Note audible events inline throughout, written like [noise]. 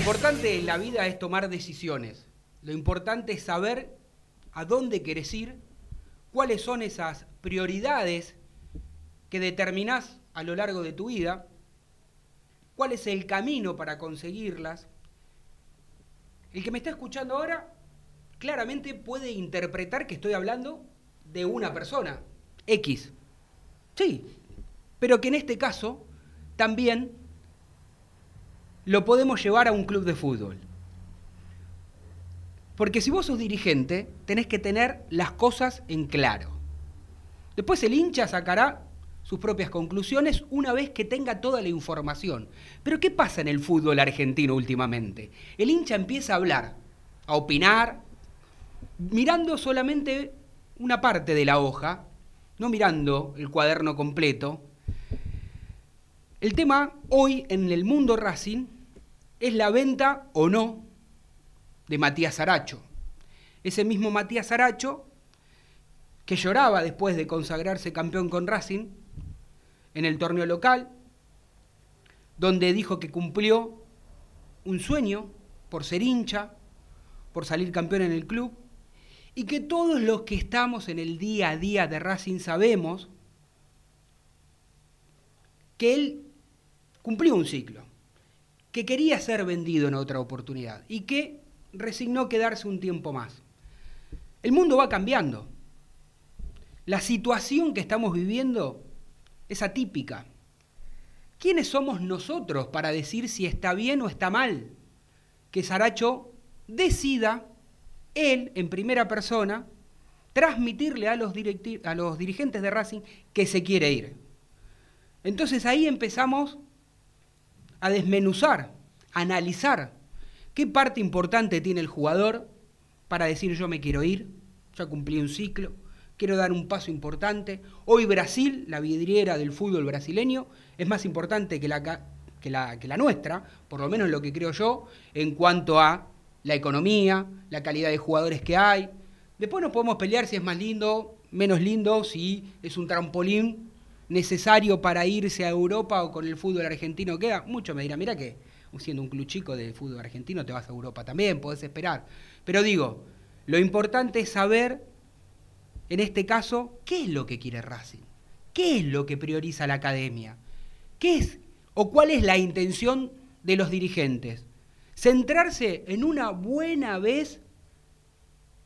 Importante en la vida es tomar decisiones. Lo importante es saber a dónde querés ir, cuáles son esas prioridades que determinás a lo largo de tu vida, cuál es el camino para conseguirlas. El que me está escuchando ahora claramente puede interpretar que estoy hablando de una persona, X. Sí, pero que en este caso también lo podemos llevar a un club de fútbol. Porque si vos sos dirigente, tenés que tener las cosas en claro. Después el hincha sacará sus propias conclusiones una vez que tenga toda la información. Pero ¿qué pasa en el fútbol argentino últimamente? El hincha empieza a hablar, a opinar, mirando solamente una parte de la hoja, no mirando el cuaderno completo. El tema hoy en el mundo Racing es la venta o no de Matías Aracho. Ese mismo Matías Aracho que lloraba después de consagrarse campeón con Racing en el torneo local, donde dijo que cumplió un sueño por ser hincha, por salir campeón en el club, y que todos los que estamos en el día a día de Racing sabemos que él cumplió un ciclo, que quería ser vendido en otra oportunidad y que resignó quedarse un tiempo más. El mundo va cambiando. La situación que estamos viviendo es atípica. ¿Quiénes somos nosotros para decir si está bien o está mal que Saracho decida, él en primera persona, transmitirle a los, a los dirigentes de Racing que se quiere ir? Entonces ahí empezamos a desmenuzar, analizar qué parte importante tiene el jugador para decir yo me quiero ir, ya cumplí un ciclo, quiero dar un paso importante. Hoy Brasil, la vidriera del fútbol brasileño, es más importante que la, que la, que la nuestra, por lo menos lo que creo yo, en cuanto a la economía, la calidad de jugadores que hay. Después nos podemos pelear si es más lindo, menos lindo, si es un trampolín necesario para irse a Europa o con el fútbol argentino queda. Muchos me dirán, mira que siendo un club chico de fútbol argentino te vas a Europa también, podés esperar. Pero digo, lo importante es saber, en este caso, qué es lo que quiere Racing, qué es lo que prioriza la academia, qué es o cuál es la intención de los dirigentes. Centrarse en una buena vez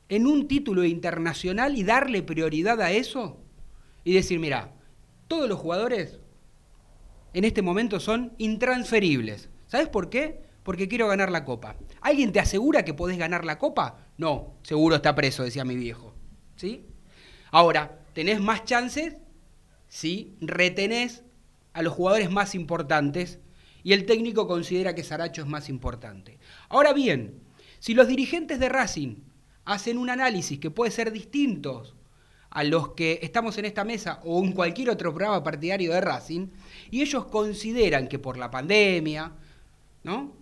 en un título internacional y darle prioridad a eso y decir, mira, todos los jugadores en este momento son intransferibles. ¿Sabes por qué? Porque quiero ganar la copa. ¿Alguien te asegura que podés ganar la copa? No, seguro está preso, decía mi viejo. ¿Sí? Ahora, ¿tenés más chances si retenés a los jugadores más importantes y el técnico considera que Saracho es más importante? Ahora bien, si los dirigentes de Racing hacen un análisis que puede ser distinto a los que estamos en esta mesa o en cualquier otro programa partidario de Racing, y ellos consideran que por la pandemia, ¿no?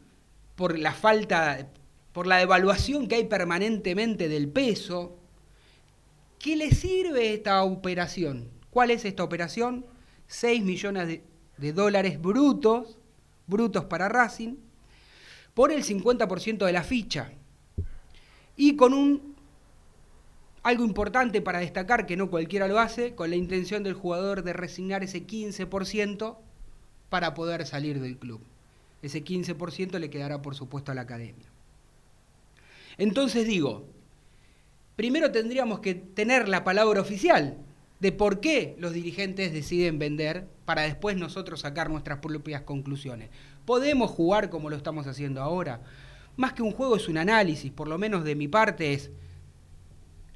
por la falta, por la devaluación que hay permanentemente del peso. ¿Qué le sirve esta operación? ¿Cuál es esta operación? 6 millones de, de dólares brutos, brutos para Racing, por el 50% de la ficha. Y con un algo importante para destacar, que no cualquiera lo hace, con la intención del jugador de resignar ese 15% para poder salir del club. Ese 15% le quedará, por supuesto, a la academia. Entonces digo, primero tendríamos que tener la palabra oficial de por qué los dirigentes deciden vender para después nosotros sacar nuestras propias conclusiones. ¿Podemos jugar como lo estamos haciendo ahora? Más que un juego es un análisis, por lo menos de mi parte es,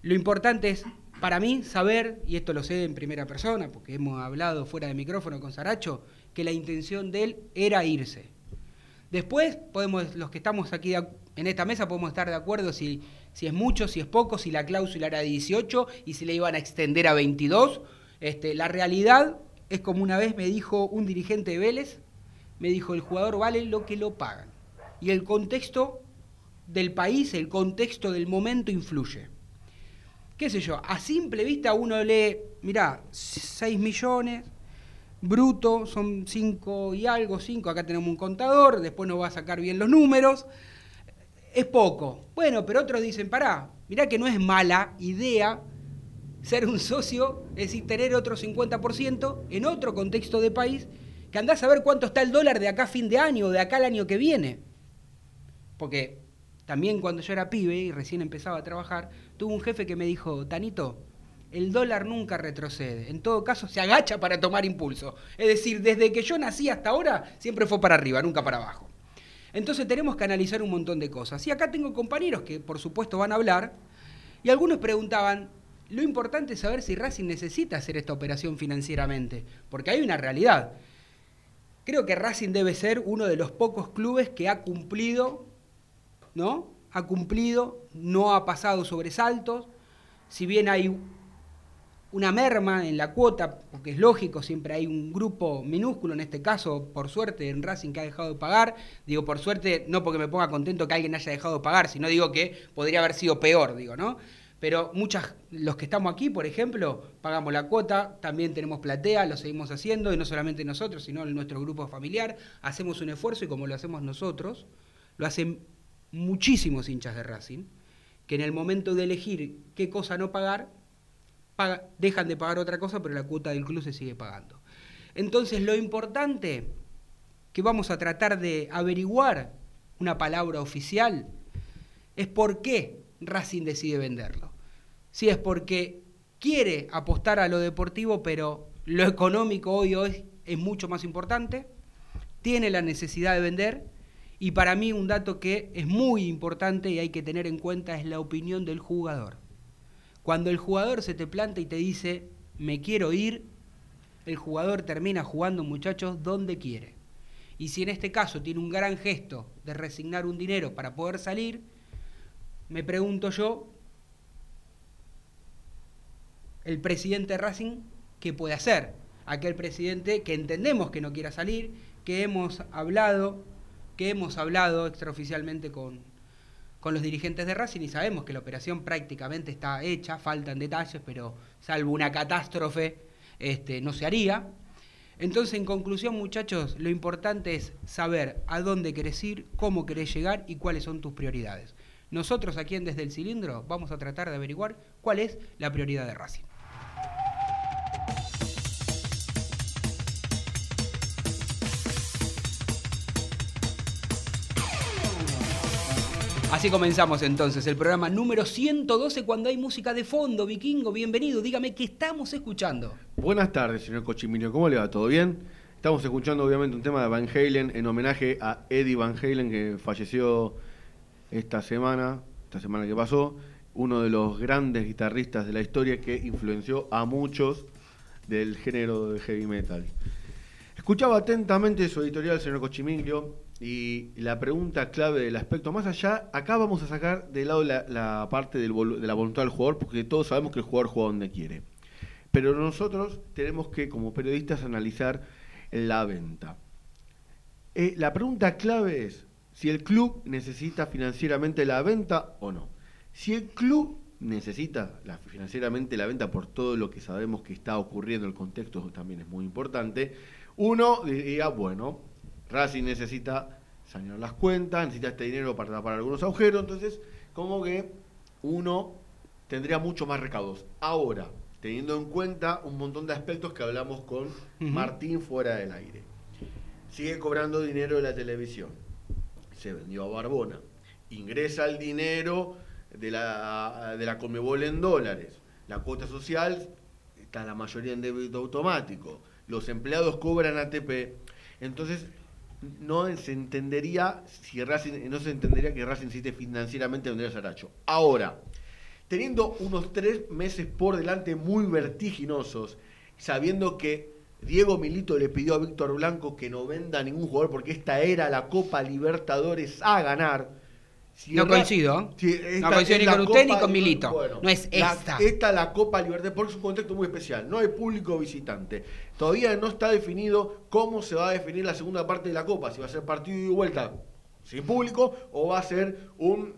lo importante es para mí saber, y esto lo sé en primera persona, porque hemos hablado fuera de micrófono con Saracho, que la intención de él era irse. Después, podemos, los que estamos aquí en esta mesa podemos estar de acuerdo si, si es mucho, si es poco, si la cláusula era de 18 y si le iban a extender a 22. Este, la realidad es como una vez me dijo un dirigente de Vélez, me dijo, el jugador vale lo que lo pagan. Y el contexto del país, el contexto del momento influye. ¿Qué sé yo? A simple vista uno lee, mirá, 6 millones, bruto son 5 y algo, 5, acá tenemos un contador, después nos va a sacar bien los números. Es poco. Bueno, pero otros dicen, pará, mirá que no es mala idea ser un socio, es decir, tener otro 50% en otro contexto de país, que andás a ver cuánto está el dólar de acá a fin de año o de acá al año que viene. Porque también cuando yo era pibe y recién empezaba a trabajar, tuve un jefe que me dijo, Tanito, el dólar nunca retrocede. En todo caso, se agacha para tomar impulso. Es decir, desde que yo nací hasta ahora, siempre fue para arriba, nunca para abajo. Entonces tenemos que analizar un montón de cosas. Y acá tengo compañeros que, por supuesto, van a hablar. Y algunos preguntaban, lo importante es saber si Racing necesita hacer esta operación financieramente. Porque hay una realidad. Creo que Racing debe ser uno de los pocos clubes que ha cumplido, ¿no? Ha cumplido, no ha pasado sobresaltos. Si bien hay una merma en la cuota, porque es lógico, siempre hay un grupo minúsculo, en este caso, por suerte, en Racing que ha dejado de pagar. Digo, por suerte, no porque me ponga contento que alguien haya dejado de pagar, sino digo que podría haber sido peor, digo, ¿no? Pero muchas, los que estamos aquí, por ejemplo, pagamos la cuota, también tenemos platea, lo seguimos haciendo, y no solamente nosotros, sino nuestro grupo familiar, hacemos un esfuerzo y como lo hacemos nosotros, lo hacen muchísimos hinchas de Racing, que en el momento de elegir qué cosa no pagar, dejan de pagar otra cosa, pero la cuota del club se sigue pagando. Entonces, lo importante que vamos a tratar de averiguar, una palabra oficial, es por qué Racing decide venderlo. Si es porque quiere apostar a lo deportivo, pero lo económico hoy, hoy es mucho más importante, tiene la necesidad de vender, y para mí un dato que es muy importante y hay que tener en cuenta es la opinión del jugador. Cuando el jugador se te planta y te dice, me quiero ir, el jugador termina jugando, muchachos, donde quiere. Y si en este caso tiene un gran gesto de resignar un dinero para poder salir, me pregunto yo, el presidente Racing, ¿qué puede hacer? Aquel presidente que entendemos que no quiera salir, que hemos hablado, que hemos hablado extraoficialmente con, con los dirigentes de Racing y sabemos que la operación prácticamente está hecha, faltan detalles, pero salvo una catástrofe este, no se haría. Entonces, en conclusión, muchachos, lo importante es saber a dónde querés ir, cómo querés llegar y cuáles son tus prioridades. Nosotros aquí en Desde el Cilindro vamos a tratar de averiguar cuál es la prioridad de Racing. Así comenzamos entonces el programa número 112 cuando hay música de fondo. Vikingo, bienvenido. Dígame qué estamos escuchando. Buenas tardes, señor Cochimilio. ¿Cómo le va? ¿Todo bien? Estamos escuchando obviamente un tema de Van Halen en homenaje a Eddie Van Halen que falleció esta semana, esta semana que pasó, uno de los grandes guitarristas de la historia que influenció a muchos del género de heavy metal. Escuchaba atentamente su editorial, señor Cochimilio, y la pregunta clave del aspecto más allá, acá vamos a sacar de lado la, parte de la voluntad del jugador, porque todos sabemos que el jugador juega donde quiere. Pero nosotros tenemos que, como periodistas, analizar la venta. Eh, la pregunta clave es si el club necesita financieramente la venta o no. Si el club necesita financieramente la venta por todo lo que sabemos que está ocurriendo, el contexto también es muy importante, uno diría, bueno, Racing necesita sanear las cuentas, necesita este dinero para tapar algunos agujeros, entonces como que uno tendría mucho más recaudos. Ahora, teniendo en cuenta un montón de aspectos que hablamos con Martín fuera del aire. Sigue cobrando dinero de la televisión. Se vendió a Barbona. Ingresa el dinero de la, de la Comebol en dólares. La cuota social está la mayoría en débito automático. Los empleados cobran ATP. Entonces, no se entendería si Racing, no se entendería que Racing necesite financieramente vender a Saracho. Ahora, teniendo unos tres meses por delante muy vertiginosos, sabiendo que Diego Milito le pidió a Víctor Blanco que no venda ningún jugador porque esta era la Copa Libertadores a ganar, no coincido. no coincido ni con usted ni con Milito. no es esta. esta es la Copa Libertad, porque es un contexto muy especial. No hay público visitante. Todavía no está definido cómo se va a definir la segunda parte de la Copa. Si va a ser partido y vuelta sin público o va a ser un,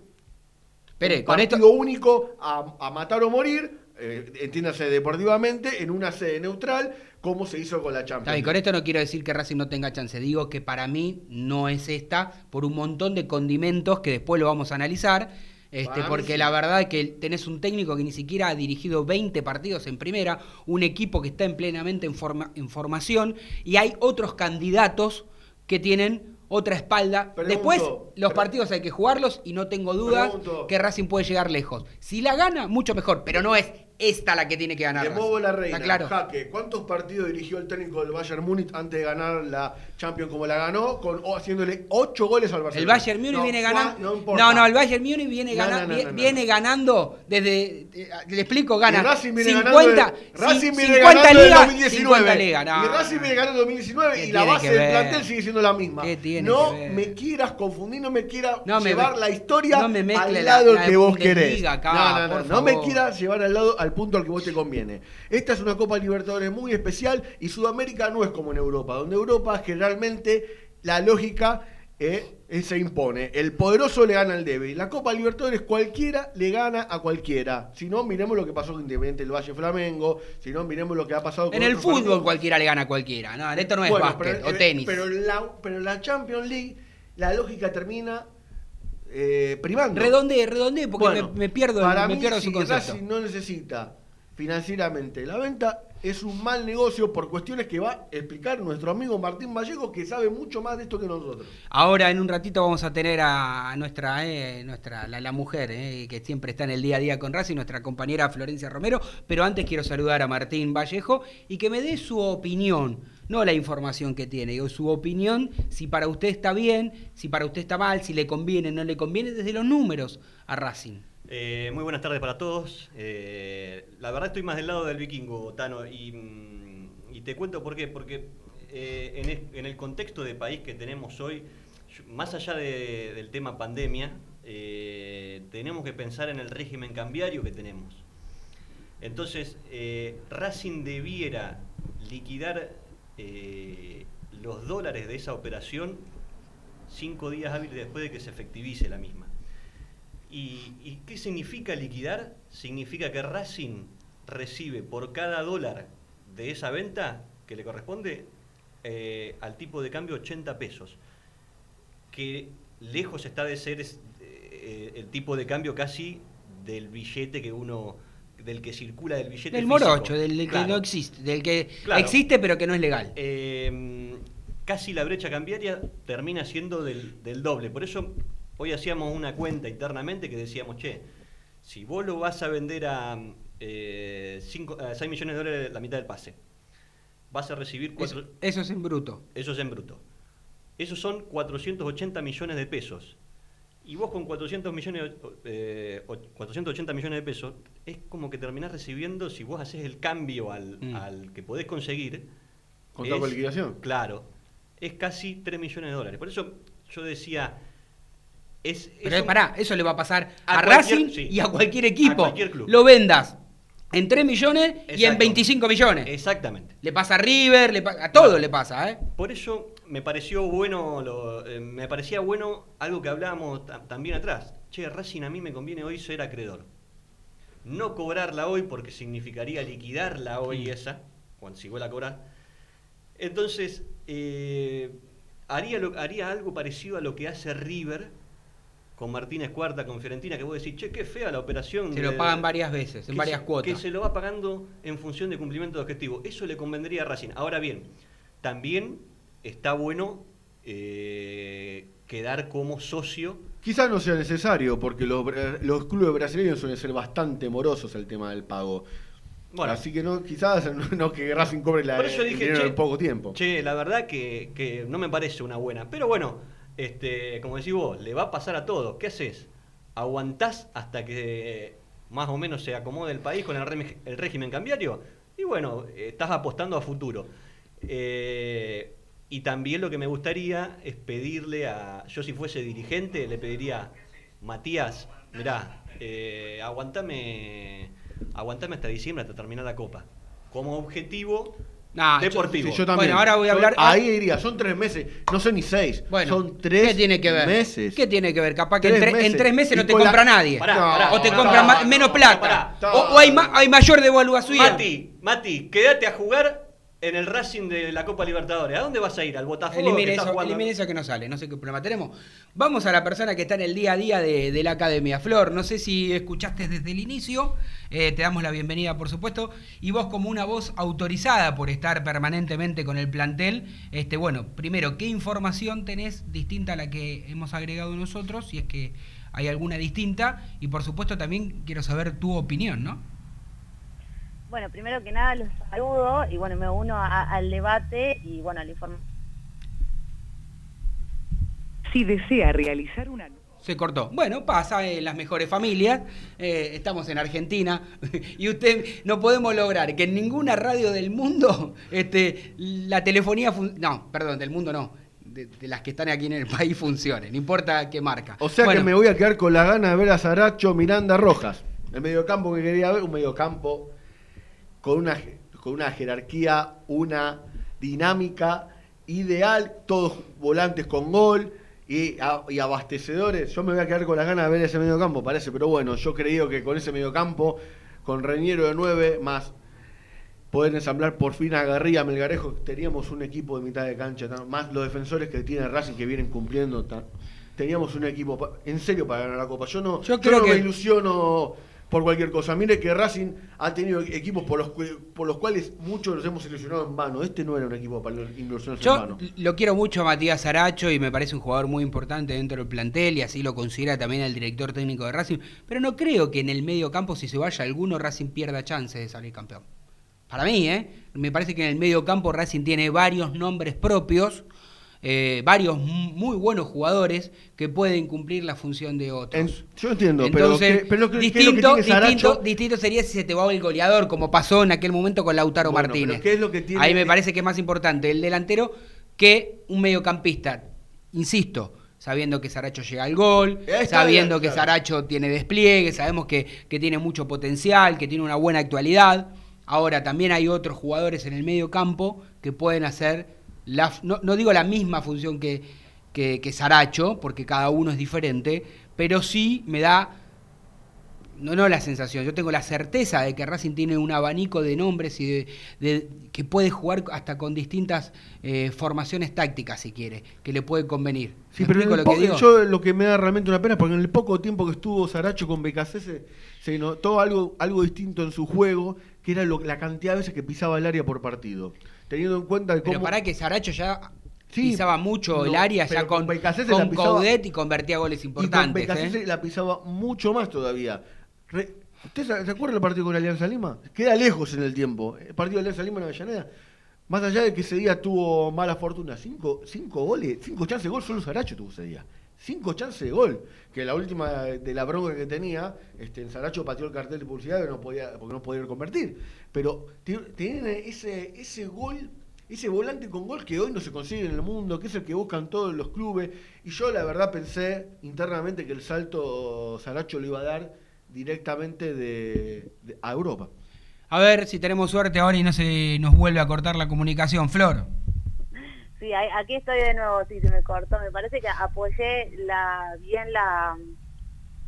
partido único a, matar o morir. Eh, entiéndase deportivamente, en una sede neutral, como se hizo con la Champions. Y con esto no quiero decir que Racing no tenga chance, digo que para mí no es esta por un montón de condimentos que después lo vamos a analizar. Este, porque la verdad es que tenés un técnico que ni siquiera ha dirigido 20 partidos en primera, un equipo que está en plenamente en, en formación y hay otros candidatos que tienen otra espalda. Después, los partidos hay que jugarlos y no tengo duda que Racing puede llegar lejos. Si la gana, mucho mejor, pero no es esta la que tiene que ganar. De Movo la Reina, claro? Jaque, ¿cuántos partidos dirigió el técnico del Bayern Múnich antes de ganar la Champions como la ganó? Con, haciéndole 8 goles al Barcelona. El Bayern Múnich viene ganando. No, no, el Bayern Múnich viene, viene ganando desde. Eh, le explico, gana. Y Racing viene 50, ganando. Viene 50 ganando liga, 2019. Liga, no, y Racing viene ganando 2019 y la base del plantel sigue siendo la misma. no me quieras confundir, no me quieras llevar la historia al lado que vos querés. no, no, no, no me quieras llevar al lado al punto al que vos te conviene. Esta es una Copa Libertadores muy especial y Sudamérica no es como en Europa, donde Europa generalmente la lógica eh, se impone. El poderoso le gana al débil. La Copa Libertadores cualquiera le gana a cualquiera. Si no, miremos lo que pasó con Independiente del Valle Flamengo. Si no, miremos lo que ha pasado con En el fútbol cualquiera le gana a cualquiera. No, esto no es básquet o tenis. Pero la, pero la Champions League, la lógica termina eh, primando. Redonde, redonde, porque me, pierdo, para me pierdo su concepto. no necesita financieramente la venta, es un mal negocio por cuestiones que va a explicar nuestro amigo Martín Vallejo, que sabe mucho más de esto que nosotros. Ahora, en un ratito, vamos a tener a nuestra, eh, nuestra la, mujer, eh, que siempre está en el día a día con Racing, nuestra compañera Florencia Romero. Pero antes quiero saludar a Martín Vallejo y que me dé su opinión, no la información que tiene, digo, su opinión, si para usted está bien, si para usted está mal, si le conviene, no le conviene, desde los números a Racing. Eh, muy buenas tardes para todos. Eh, la verdad estoy más del lado del vikingo, Tano, y, mm, te cuento por qué. Porque eh, en, el, contexto de país que tenemos hoy, más allá del tema pandemia, tenemos que pensar en el régimen cambiario que tenemos. Entonces, Racing debiera liquidar los dólares de esa operación cinco días hábiles después de que se efectivice la misma. ¿Y, qué significa liquidar? Significa que Racing recibe por cada dólar de esa venta que le corresponde eh, al tipo de cambio 80 pesos, que lejos está de ser eh, el tipo de cambio casi del billete que uno del que circula del billete del morocho del que no existe del que existe pero que no es legal. Eh, casi la brecha cambiaria termina siendo del, del doble. Por eso Hoy hacíamos una cuenta internamente que decíamos, che, si vos lo vas a vender a, eh, 6 millones de dólares la mitad del pase, vas a recibir... Cuatro, eso, es en bruto. Eso es en bruto. Esos son 480 millones de pesos. Y vos con 400 millones, eh, 480 millones de pesos, es como que terminás recibiendo, si vos haces el cambio al, mm. al que podés conseguir... ¿Con la liquidación? Claro. Es casi 3 millones de dólares. Por eso yo decía, pero pará, eso le va a pasar a, Racing y a cualquier equipo. Lo vendas en 3 millones y en 25 millones. Exactamente. Le pasa a River, le a todo le pasa, ¿eh? Por eso me pareció bueno, eh, me parecía bueno algo que hablábamos también atrás. Che, Racing a mí me conviene hoy ser acreedor. No cobrarla hoy porque significaría liquidarla hoy esa, cuando si vuelva a cobrar. Entonces, eh, haría, haría algo parecido a lo que hace River con Martínez Cuarta, con Fiorentina, que vos decís, che, qué fea la operación. Se lo pagan varias veces, en varias cuotas. Que se lo va pagando en función de cumplimiento de objetivo. Eso le convendría a Racing. Ahora bien, también está bueno eh, quedar como socio. Quizás no sea necesario, porque los, los clubes brasileños suelen ser bastante morosos el tema del pago. Bueno, Así que no, quizás no, que Racing cobre la, dinero en poco tiempo. Che, la verdad que, que no me parece una buena. Pero bueno, este, como decís vos, le va a pasar a todos. ¿Qué haces? ¿Aguantás hasta que más o menos se acomode el país con el, régimen cambiario? Y bueno, estás apostando a futuro. Eh, y también lo que me gustaría es pedirle a, yo si fuese dirigente, le pediría, Matías, mirá, eh, aguantame, aguantame hasta diciembre, hasta terminar la copa. Como objetivo, deportivo. Yo, también. Bueno, ahora voy a hablar. ahí diría, son tres meses, no son ni seis. Bueno, son tres ¿qué tiene que ver? meses. ¿Qué tiene que ver? Capaz que en, tres meses no te compra nadie. o te compra menos plata. o, hay, hay, mayor devaluación. Mati, Mati, quédate a jugar en el Racing de la Copa Libertadores. ¿A dónde vas a ir? ¿Al Botafogo? Elimine que eso, elimine eso que no sale, no sé qué problema tenemos. Vamos a la persona que está en el día a día de, de la academia. Flor, no sé si escuchaste desde el inicio, eh, te damos la bienvenida por supuesto, y vos como una voz autorizada por estar permanentemente con el plantel, este, bueno, primero, ¿qué información tenés distinta a la que hemos agregado nosotros, si es que hay alguna distinta? Y por supuesto también quiero saber tu opinión, ¿no? Bueno, primero que nada los saludo y bueno, me uno a- al debate y bueno, al informe. Si desea realizar una... Se cortó. Bueno, pasa en las mejores familias. eh, estamos en Argentina [laughs] y usted no podemos lograr que en ninguna radio del mundo este, la telefonía fun- no, perdón, del mundo no, de, de las que están aquí en el país funcione, no importa qué marca. O sea Bueno, que me voy a quedar con la gana de ver a Saracho Miranda Rojas. El mediocampo que quería ver, un mediocampo con una, con una jerarquía, una dinámica ideal, todos volantes con gol y, a- y abastecedores. Yo me voy a quedar con la gana de ver ese mediocampo, parece, pero bueno, yo creo que con ese mediocampo, con Reñero de 9, más poder ensamblar por fin a Garría, Melgarejo, teníamos un equipo de mitad de cancha, más los defensores que tiene Racing que vienen cumpliendo. tan- teníamos un equipo en serio para ganar la Copa. Yo no, Yo yo creo no que- me ilusiono por cualquier cosa. Mire que Racing ha tenido equipos por los, por los cuales muchos nos hemos ilusionado en vano. Este no era un equipo para ilusionarse en Yo vano. lo quiero mucho a Matías Aracho y me parece un jugador muy importante dentro del plantel y así lo considera también el director técnico de Racing, pero no creo que en el medio campo si se vaya alguno Racing pierda chances de salir campeón. Para mí, ¿eh? Me parece que en el medio campo Racing tiene varios nombres propios, eh, varios muy buenos jugadores que pueden cumplir la función de otros. En- yo entiendo, Entonces, pero, que- que- ¿qué es lo que distinto, distinto sería si se te va el goleador, como pasó en aquel momento con Lautaro Bueno, Martínez. pero ¿qué es lo que tiene- Ahí me parece que es más importante el delantero que un mediocampista. Insisto, sabiendo que Saracho llega al gol, sabiendo claro. que Saracho tiene despliegue, sabemos que, que tiene mucho potencial, que tiene una buena actualidad. Ahora, también hay otros jugadores en el medio campo que pueden hacer, la, no, no digo la misma función que, que, que Saracho, porque cada uno es diferente, pero sí me da no, no la sensación, yo tengo la certeza de que Racing tiene un abanico de nombres y de, de- que puede jugar hasta con distintas eh, formaciones tácticas, si quiere, que le puede convenir. Sí, yo lo que me da realmente una pena es porque en el poco tiempo que estuvo Saracho con BKC se, se notó algo, algo distinto en su juego, que era lo- la cantidad de veces que pisaba el área por partido. Teniendo en cuenta de Pero cómo... para que Saracho ya Sí, pisaba mucho el área, ya con, con pisaba- Coudet y convertía goles y con importantes. ¿eh? la pisaba mucho más todavía. Re- ¿Usted se, se acuerda del partido con Alianza Lima? Queda lejos en el tiempo. El partido de Alianza Lima en Avellaneda. Más allá de que ese día tuvo mala fortuna, cinco, cinco goles, cinco chances de gol, solo Saracho tuvo ese día. Cinco chances de gol. Que la última de la bronca que tenía, este, en Saracho pateó el cartel de publicidad que no podía, porque no podía convertir. Pero ti- tiene ese, ese gol, ese volante con gol que hoy no se consigue en el mundo, que es el que buscan todos los clubes. Y yo la verdad pensé internamente que el salto Saracho lo iba a dar directamente de, de- a Europa. A ver si tenemos suerte ahora y no se nos vuelve a cortar la comunicación. Flor. Sí, aquí estoy de nuevo, sí, se me cortó. Me parece que apoyé la, bien la,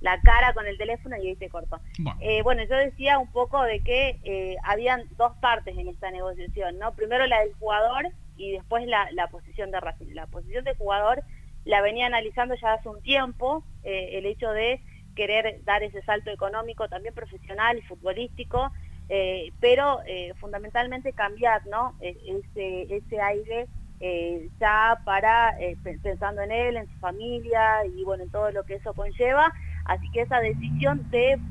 la cara con el teléfono y ahí se cortó. Bueno. Eh, bueno, yo decía un poco de que eh, habían dos partes en esta negociación, ¿no? Primero la del jugador y después la, la posición de Racing. La posición del jugador la venía analizando ya hace un tiempo, eh, el hecho de querer dar ese salto económico, también profesional y futbolístico, eh, pero fundamentalmente cambiar, ¿no? E- Ese, ese aire eh, ya para, eh, pe- pensando en él, en su familia y bueno, en todo lo que eso conlleva. Así que esa decisión de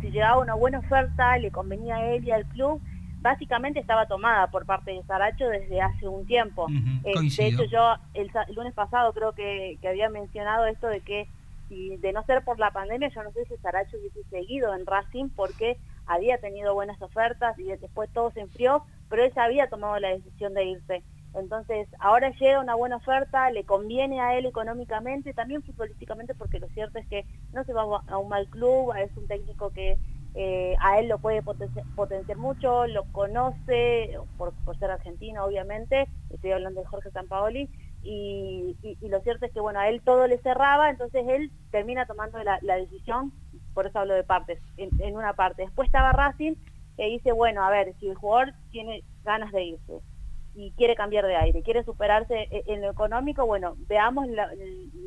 si llegaba una buena oferta, le convenía a él y al club, básicamente estaba tomada por parte de Saracho desde hace un tiempo. Eh, de hecho, yo el, lunes pasado creo que, que había mencionado esto de que si de no ser por la pandemia, yo no sé si Saracho hubiese seguido en Racing porque había tenido buenas ofertas y después todo se enfrió, pero él ya había tomado la decisión de irse. Entonces, ahora llega una buena oferta, le conviene a él económicamente, también futbolísticamente, porque lo cierto es que no se va a un mal club, es un técnico que eh, a él lo puede potenciar, mucho, lo conoce, por, ser argentino obviamente, estoy hablando de Jorge Sampaoli, y, y, lo cierto es que bueno, a él todo le cerraba, entonces él termina tomando la, la decisión, por eso hablo de partes, en, en una parte. Después estaba Racing, que dice, bueno, a ver, si el jugador tiene ganas de irse, y quiere cambiar de aire, quiere superarse e, en lo económico, bueno, veamos lo,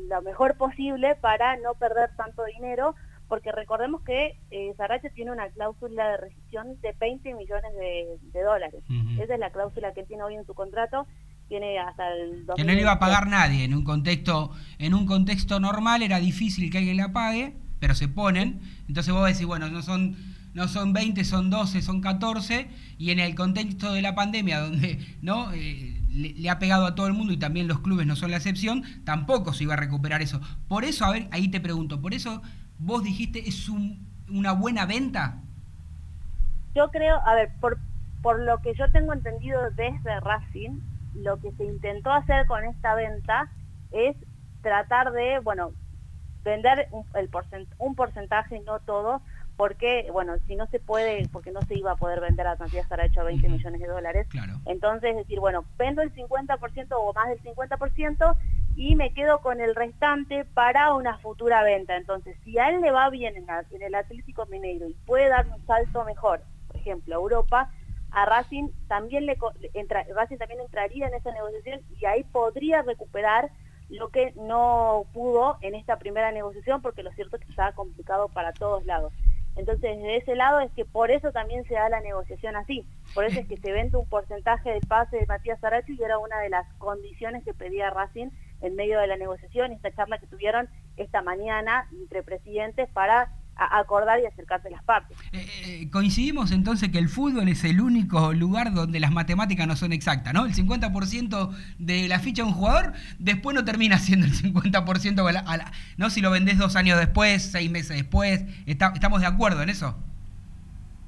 lo mejor posible para no perder tanto dinero, porque recordemos que eh, Sarache tiene una cláusula de rescisión de 20 millones de, de dólares. Esa es la cláusula que él tiene hoy en su contrato, tiene hasta el Que no le iba a 2023. pagar nadie en un contexto, en un contexto normal era difícil que alguien la pague, pero se ponen. Entonces vos decís, bueno, no son, no son 20, son 12, son 14, y en el contexto de la pandemia, donde no Eh, le, ha pegado a todo el mundo y también los clubes no son la excepción, tampoco se iba a recuperar eso. Por eso, a ver, ahí te pregunto, por eso vos dijiste es un- una buena venta. Yo creo, a ver, por, por lo que yo tengo entendido desde Racing, lo que se intentó hacer con esta venta es tratar de, bueno, vender un, el un porcentaje, no todo, porque, bueno, si no se puede, porque no se iba a poder vender a Matías Saracho a 20 Ujú. millones de dólares, Claro. entonces decir, bueno, vendo el 50% o más del 50% y me quedo con el restante para una futura venta. Entonces, si a él le va bien en, la- en el Atlético Mineiro y puede dar un salto mejor, por ejemplo, a Europa, a Racing también le entra, Racing también entraría en esa negociación y ahí podría recuperar lo que no pudo en esta primera negociación porque lo cierto es que estaba complicado para todos lados. Entonces, de ese lado es que por eso también se da la negociación así. Por eso es que se vende un porcentaje del pase de Matías Saracho y era una de las condiciones que pedía Racing en medio de la negociación, esta charla que tuvieron esta mañana entre presidentes para a- acordar y acercarse las partes. Eh, eh, coincidimos entonces que el fútbol es el único lugar donde las matemáticas no son exactas, ¿no? El 50% de la ficha de un jugador después no termina siendo el 50% a la- a la- ¿no? Si lo vendés dos años después, seis meses después, está- ¿estamos de acuerdo en eso?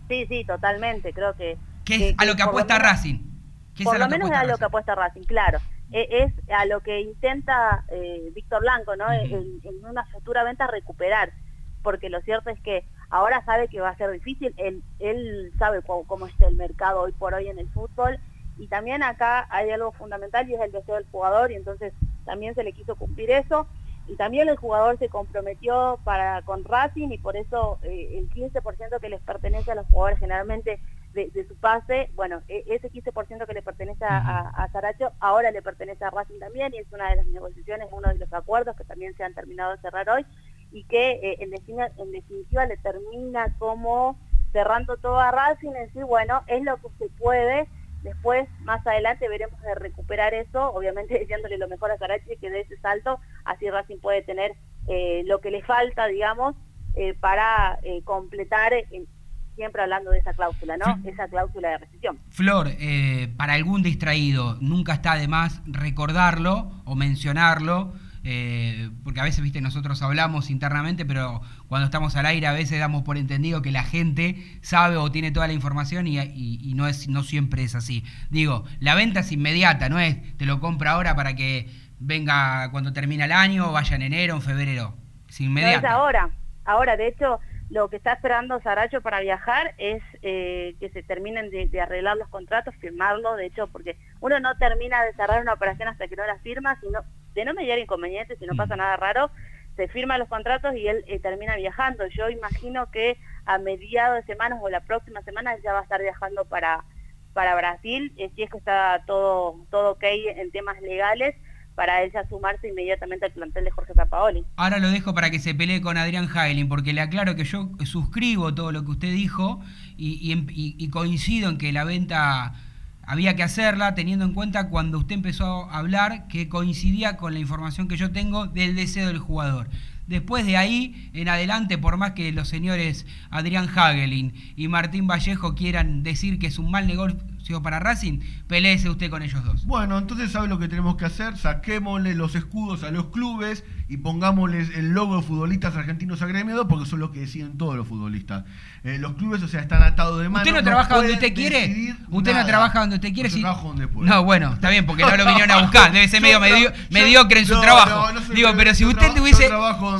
Sí, sí, totalmente, creo que... ¿Qué es a lo que apuesta menos- Racing? ¿Qué por lo menos es a lo que apuesta Racing, claro. Eh, es a lo que intenta eh, Víctor Blanco, ¿no? En, en una futura venta recuperar, porque lo cierto es que ahora sabe que va a ser difícil, él, él sabe cómo, cómo está el mercado hoy por hoy en el fútbol, y también acá hay algo fundamental y es el deseo del jugador, y entonces también se le quiso cumplir eso, y también el jugador se comprometió para con Racing y por eso eh, el 15% que les pertenece a los jugadores generalmente de, su pase, bueno, e- ese 15% que le pertenece a, a Saracho ahora le pertenece a Racing también y es una de las negociaciones, uno de los acuerdos que también se han terminado de cerrar hoy y que eh, en, definitiva, en definitiva le termina como cerrando todo a Racing, es decir, bueno, es lo que se puede, después más adelante veremos de recuperar eso, obviamente [laughs] deseándole lo mejor a Sarachi que dé ese salto, así Racing puede tener eh, lo que le falta, digamos, eh, para completar, siempre hablando de esa cláusula, ¿no? Sí. Esa cláusula de rescisión. Flor, eh, para algún distraído, nunca está de más recordarlo o mencionarlo, eh, porque a veces, viste, nosotros hablamos internamente, pero cuando estamos al aire a veces damos por entendido que la gente sabe o tiene toda la información y, y- y no, es, no siempre es así. Digo, la venta es inmediata, no es te lo compra ahora para que venga cuando termina el año, vaya en enero, en febrero. Es No es inmediata. ahora. Ahora, de hecho, lo que está esperando Saracho para viajar es eh, que se terminen de, de arreglar los contratos, firmarlo, de hecho, porque uno no termina de cerrar una operación hasta que no la firma, sino de no mediar inconvenientes, si no Mm. pasa nada raro, se firman los contratos y él eh, termina viajando. Yo imagino que a mediados de semanas o la próxima semana ya va a estar viajando para, para Brasil, eh, si es que está todo, todo ok en temas legales, para él ya sumarse inmediatamente al plantel de Jorge Sampaoli. Ahora lo dejo para que se pelee con Adrián Hailin, porque le aclaro que yo suscribo todo lo que usted dijo y coincido en que la venta había que hacerla, teniendo en cuenta cuando usted empezó a hablar que coincidía con la información que yo tengo del deseo del jugador. Después de ahí en adelante, por más que los señores Adrián Hagelin y Martín Vallejo quieran decir que es un mal negocio para Racing, peleese usted con ellos dos. Bueno, entonces ¿sabe lo que tenemos que hacer? Saquémosle los escudos a los clubes y pongámosles el logo de futbolistas argentinos agremiados porque son los que deciden todos los futbolistas. Eh, los clubes, o sea, están atados de mano. ¿Usted no trabaja donde usted quiere? ¿Usted no trabaja donde usted quiere? Yo Sí. trabajo donde puedo. No, bueno, está bien, porque no lo [laughs] vinieron a buscar. Debe ser medio medio- mediocre en su no, trabajo. no, Digo, pero si usted tuviese,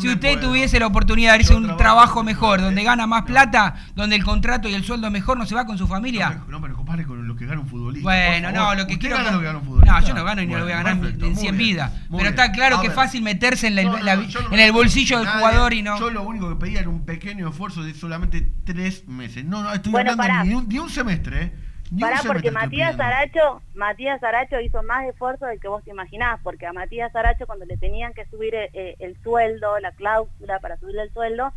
si usted puedo. tuviese la oportunidad de irse a un trabajo mejor, donde gana más plata, donde el contrato y el sueldo mejor, ¿no se va con su familia? No, pero compare con lo que gana un futbolista. Bueno, no, lo que ¿Usted quiero. gana lo que gana un futbolista? No, yo no gano y no lo voy a ganar en muy 100 bien, vidas. Pero está claro que es fácil meterse en, el bolsillo del jugador y no. Yo lo único que pedía era un pequeño esfuerzo de solamente tres meses. No, no, estoy Bueno, hablando ni un, ni un semestre, ¿eh? Ni un Pará, porque Matías. Aracho, Matías Aracho hizo más esfuerzo del que vos te imaginás, porque a Matías Aracho cuando le tenían que subir eh, eh, el sueldo, la cláusula para subirle el sueldo,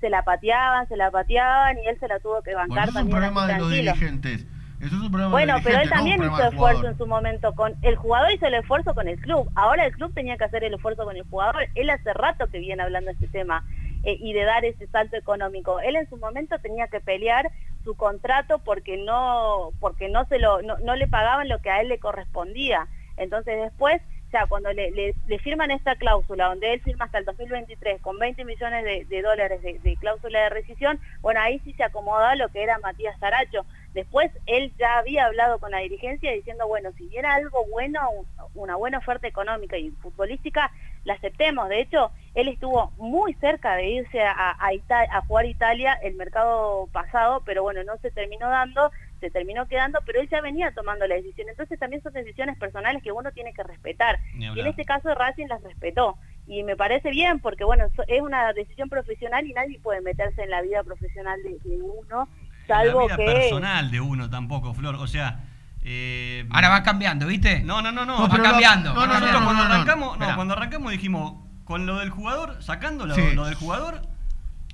se la pateaban, se la pateaban y él se la tuvo que Bueno, bancar eso es un también problema de los dirigentes. Eso es un problema Bueno, de pero él no también hizo esfuerzo en su momento con el jugador hizo el esfuerzo con el club. Ahora el club tenía que hacer el esfuerzo con el jugador. Él hace rato que viene hablando de este tema eh, y de dar ese salto económico. Él en su momento tenía que pelear su contrato porque no porque no se lo no, le pagaban lo que a él le correspondía. Entonces después ya cuando le, firman esta cláusula, donde él firma hasta el 2023 con 20 millones de, dólares de, cláusula de rescisión, bueno, ahí sí se acomodaba lo que era Matías Saracho. Después él ya había hablado con la dirigencia diciendo, bueno, si viera algo bueno, un- una buena oferta económica y futbolística, la aceptemos. De hecho, él estuvo muy cerca de irse a, a, Ita- a jugar Italia el mercado pasado, pero bueno, no se terminó dando, se terminó quedando, pero él ya venía tomando la decisión. Entonces también son decisiones personales que uno tiene que respetar. Y en este caso Racing las respetó. Y me parece bien porque, bueno, so- es una decisión profesional y nadie puede meterse en la vida profesional de, de uno, salvo la vida que... personal de uno tampoco, Flor. O sea. eh, Ahora va cambiando, ¿viste? No, no, no, no. Va no- cambiando. no, va no, Nosotros cuando arrancamos, no, cuando arrancamos dijimos, con lo del jugador, sacando lo, Sí. lo del jugador,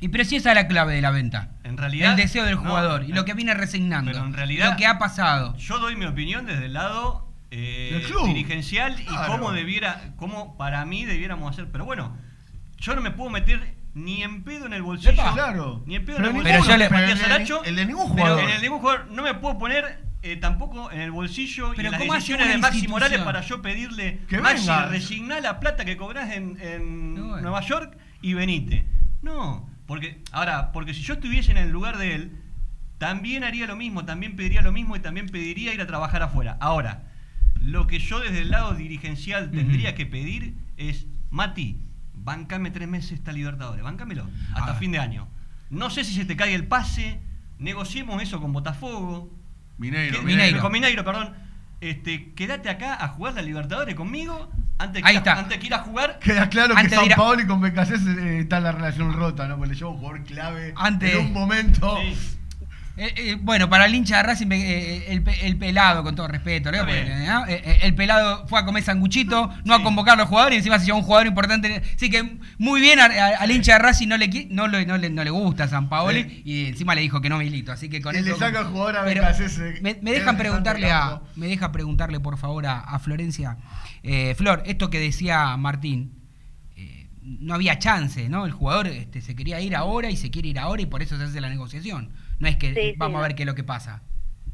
Y pero si esa es la clave de la venta. en realidad. el deseo del no, jugador y lo que viene resignando. Pero en realidad- Lo que ha pasado. Yo doy mi opinión desde el lado eh, Del club. dirigencial y cómo debiera, cómo para mí debiéramos hacer. Pero bueno, yo no me puedo meter ni en pedo en el bolsillo. Epa. Claro. Ni en pedo Pero en el Pero bolsillo yo le- de Matías pero el de- Aracho, el de ningún pero jugador. en el de ningún jugador no me puedo poner eh, tampoco en el bolsillo Pero y en las ¿cómo hace decisiones una de Maxi institución? Morales para yo pedirle Que Maxi, venga. resigná la plata que cobrás en, en No, bueno. Nueva York y venite. No, porque ahora, porque si yo estuviese en el lugar de él, también haría lo mismo, también pediría lo mismo y también pediría ir a trabajar afuera. Ahora, lo que yo desde el lado dirigencial tendría que pedir es, Mati, bancame tres meses esta Libertadores, bancamelo, hasta Ah. fin de año. No sé si se te cae el pase, negociemos eso con Botafogo. Mineiro, que- Mineiro. Con Mineiro, perdón. Este, quédate acá a jugar la Libertadores conmigo antes que, Ahí está. antes que ir a jugar. Queda claro que de San ir a- Paolo y con Becasés eh, está la relación rota, ¿no? Porque le lleva un jugador clave Antes- en un momento. Sí. Eh, eh, bueno, para el hincha de Racing, eh, el, pe- el pelado, con todo respeto. Eh, eh, el pelado fue a comer sanguchito, no a convocar a los jugadores y encima se llevó un jugador importante. Así que muy bien a- a- al hincha de Racing no le, no, le, no, le, no le gusta San Paoli Sí. y encima le dijo que no milito. Así que con Y eso. le saca jugador a Pero Becasese, Me, dejan preguntarle a, me deja preguntarle por favor a, a Florencia. Eh, Flor, esto que decía Martín, eh, no había chance, ¿no? El jugador este, se quería ir ahora y se quiere ir ahora y por eso se hace la negociación. No es que Sí, sí, vamos a no. ver qué es lo que pasa.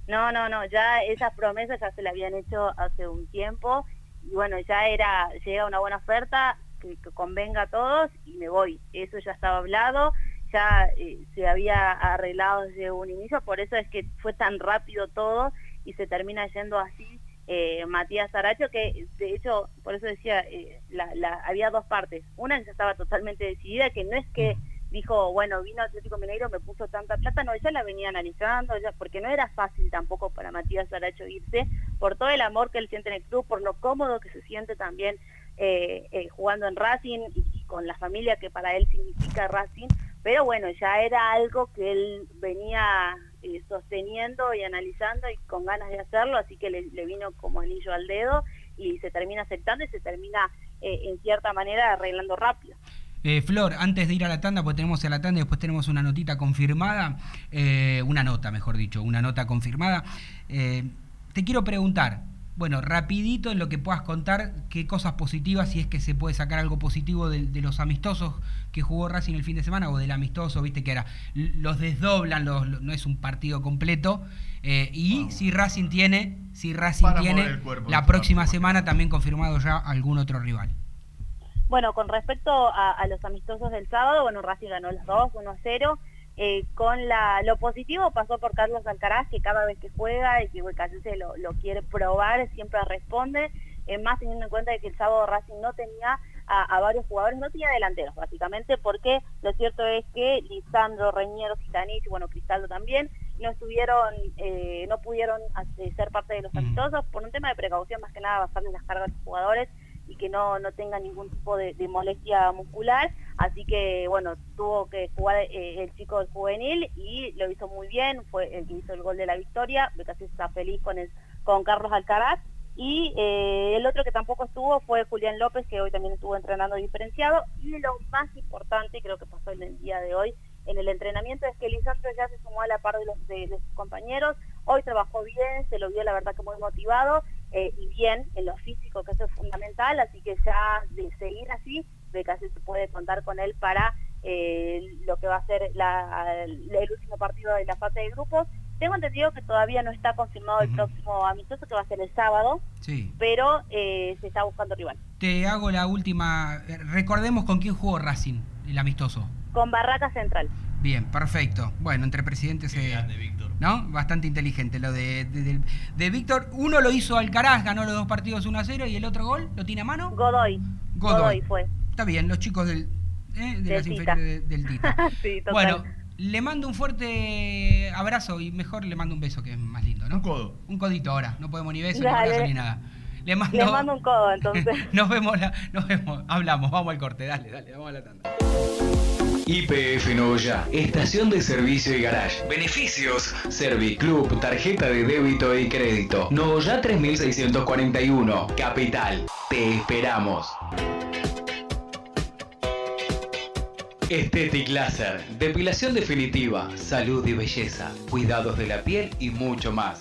No, no, no, ya esas promesas ya se le habían hecho hace un tiempo y bueno, ya era, llega una buena oferta que, que convenga a todos y me voy. Eso ya estaba hablado, ya eh, se había arreglado desde un inicio, por eso es que fue tan rápido todo y se termina yendo así eh, Matías Aracho, que de hecho, por eso decía, eh, la, la- había dos partes. Una que ya estaba totalmente decidida, que no es que dijo, bueno, vino Atlético Mineiro, me puso tanta plata, no, ya la venía analizando, ya, porque no era fácil tampoco para Matías Aracho irse, por todo el amor que él siente en el club, por lo cómodo que se siente también eh, eh, jugando en Racing y, con la familia que para él significa Racing, pero bueno, ya era algo que él venía eh, sosteniendo y analizando y con ganas de hacerlo, así que le, le vino como anillo al dedo y se termina aceptando y se termina en cierta manera arreglando rápido. Eh, Flor, antes de ir a la tanda, pues tenemos a la tanda y después tenemos una notita confirmada, eh, una nota, mejor dicho, una nota confirmada. Eh, te quiero preguntar, bueno, rapidito en lo que puedas contar, qué cosas positivas, si es que se puede sacar algo positivo de, de los amistosos que jugó Racing el fin de semana o del amistoso, viste que era, los desdoblan, los- lo- no es un partido completo, eh, y si Racing tiene, si Racing Para tiene cuerpo, la próxima semana también confirmado ya algún otro rival. Bueno, con respecto a, a los amistosos del sábado, bueno, Racing ganó los dos, 1-0. Eh, con la, lo positivo pasó por Carlos Alcaraz, que cada vez que juega y que Huecasese lo, lo quiere probar, siempre responde, eh, más teniendo en cuenta de que el sábado Racing no tenía a, a varios jugadores, no tenía delanteros básicamente, porque lo cierto es que Lisandro, Reñero, Gitanich, bueno, Cristaldo también, no estuvieron, eh, no pudieron ser parte de los Ujú. amistosos por un tema de precaución, más que nada bajarle las cargas a los jugadores y que no, no tenga ningún tipo de, molestia muscular. Así que, bueno, tuvo que jugar eh, el chico del juvenil y lo hizo muy bien, fue el que hizo el gol de la victoria. casi está feliz con, el, con Carlos Alcaraz. Y eh, el otro que tampoco estuvo fue Julián López, que hoy también estuvo entrenando diferenciado. Y lo más importante, creo que pasó en el día de hoy, en el entrenamiento, es que Lisandro ya se sumó a la par de, los, de, sus compañeros. Hoy trabajó bien, se lo vio la verdad que muy motivado eh, y bien en lo físico, que eso es fundamental. Así que ya de seguir así, de casi se puede contar con él para eh, lo que va a ser el último partido de la fase de grupos tengo entendido que todavía no está confirmado el próximo amistoso, que va a ser el sábado, sí. pero eh, se está buscando rival. Te hago la última. Recordemos con quién jugó Racing, el amistoso. Con Barraca Central. Bien, perfecto. Bueno, entre presidentes... Qué grande, Víctor. ¿No? Bastante inteligente lo de, de, Víctor. Uno lo hizo Alcaraz, ganó los dos partidos 1 a 0 y el otro gol, ¿lo tiene a mano? Godoy. Godoy, fue. Está bien, los chicos del, eh, de las inferiores del Tita. [laughs] sí, total. Bueno, le mando un fuerte abrazo y mejor le mando un beso, que es más lindo, ¿no? Un codo. Un codito ahora. No podemos ni beso, ni abrazo, ni nada. Le mando, le mando un codo, entonces. [laughs] nos vemos, nos vemos. Hablamos, vamos al corte. Dale, dale, vamos a la tanda. IPF Novoya, estación de servicio y garage. Beneficios: Serviclub, tarjeta de débito y crédito. Novoya 3641, Capital. Te esperamos. Estetic Laser, depilación definitiva, salud y belleza, cuidados de la piel y mucho más.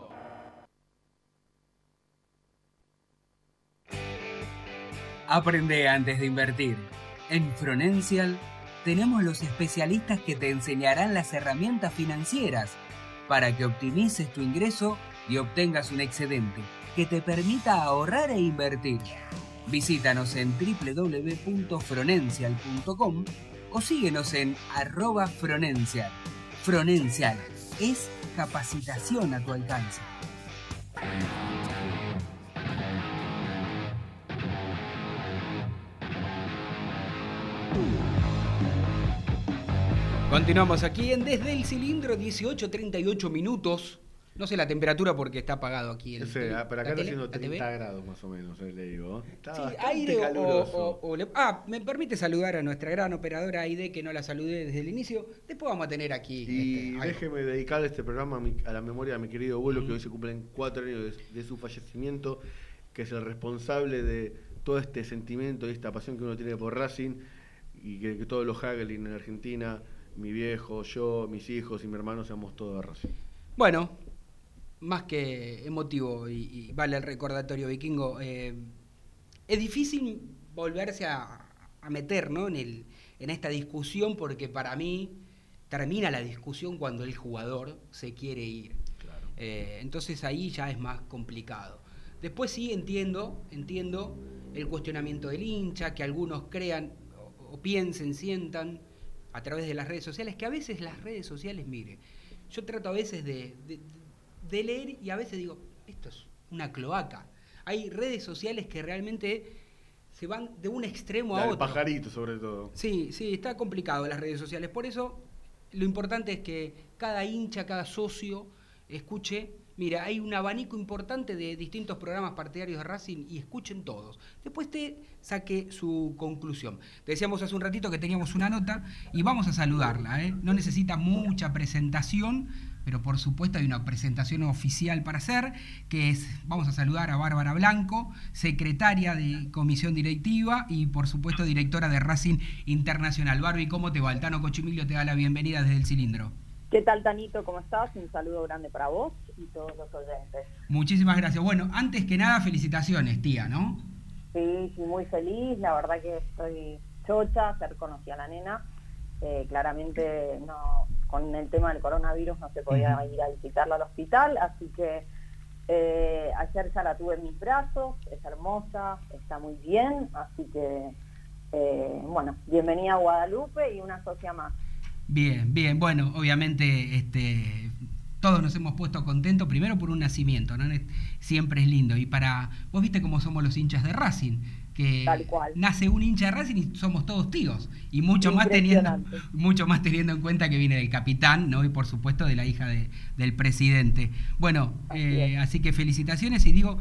Aprende antes de invertir. En Fronencial tenemos los especialistas que te enseñarán las herramientas financieras para que optimices tu ingreso y obtengas un excedente que te permita ahorrar e invertir. Visítanos en www.fronencial.com o síguenos en arroba Fronencial. Fronencial es capacitación a tu alcance. Continuamos aquí en Desde el Cilindro, 18.38 minutos. No sé la temperatura porque está apagado aquí. El, sé, ah, pero acá está haciendo 30 grados más o menos, eh, le digo. Está sí, aire O, Ah, me permite saludar a nuestra gran operadora Aide, que no la saludé desde el inicio. Después vamos a tener aquí. Y este, déjeme dedicar este programa a, la memoria de mi querido abuelo, que hoy se cumplen cuatro años de, su fallecimiento, que es el responsable de todo este sentimiento y esta pasión que uno tiene por Racing, y que, todos los Hagelin en Argentina, mi viejo, yo, mis hijos y mi hermano, seamos todos de Racing. Bueno, más que emotivo y, vale el recordatorio vikingo, eh, es difícil volverse a, meter en, el, en esta discusión porque para mí termina la discusión cuando el jugador se quiere ir. Eh, entonces ahí ya es más complicado. Después sí entiendo, entiendo el cuestionamiento del hincha, que algunos crean o, piensen, sientan a través de las redes sociales, que a veces las redes sociales, mire, yo trato a veces de de leer y a veces digo, esto es una cloaca. Hay redes sociales que realmente se van de un extremo a otro. pajarito sobre todo. Sí, sí, está complicado las redes sociales. Por eso lo importante es que cada hincha, cada socio escuche. Mira, hay un abanico importante de distintos programas partidarios de Racing y escuchen todos. Después te saque su conclusión. decíamos hace un ratito que teníamos una nota y vamos a saludarla. ¿eh? No necesita mucha presentación pero por supuesto hay una presentación oficial para hacer, que es, vamos a saludar a Bárbara Blanco, secretaria de Comisión Directiva y por supuesto directora de Racing Internacional. Barbie, ¿cómo te va? Altano Cochimilio te da la bienvenida desde el cilindro. ¿Qué tal, Tanito? ¿Cómo estás? Un saludo grande para vos y todos los oyentes. Muchísimas gracias. Bueno, antes que nada, felicitaciones, tía, ¿no? Sí, sí, muy feliz. La verdad que estoy chocha, ser conocida a la nena. Eh, claramente no con el tema del coronavirus no se podía ir a visitarla al hospital, así que eh, ayer ya la tuve en mis brazos, es hermosa, está muy bien, así que eh, bueno, bienvenida a Guadalupe y una socia más. Bien, bien, bueno, obviamente este, todos nos hemos puesto contentos, primero por un nacimiento, ¿no? Siempre es lindo. Y para, vos viste cómo somos los hinchas de Racing, que nace un hincha de Racing y somos todos tíos. Y mucho más teniendo, mucho más teniendo en cuenta que viene del capitán, ¿no? Y por supuesto de la hija del presidente. Bueno, así, eh, así, que felicitaciones y digo,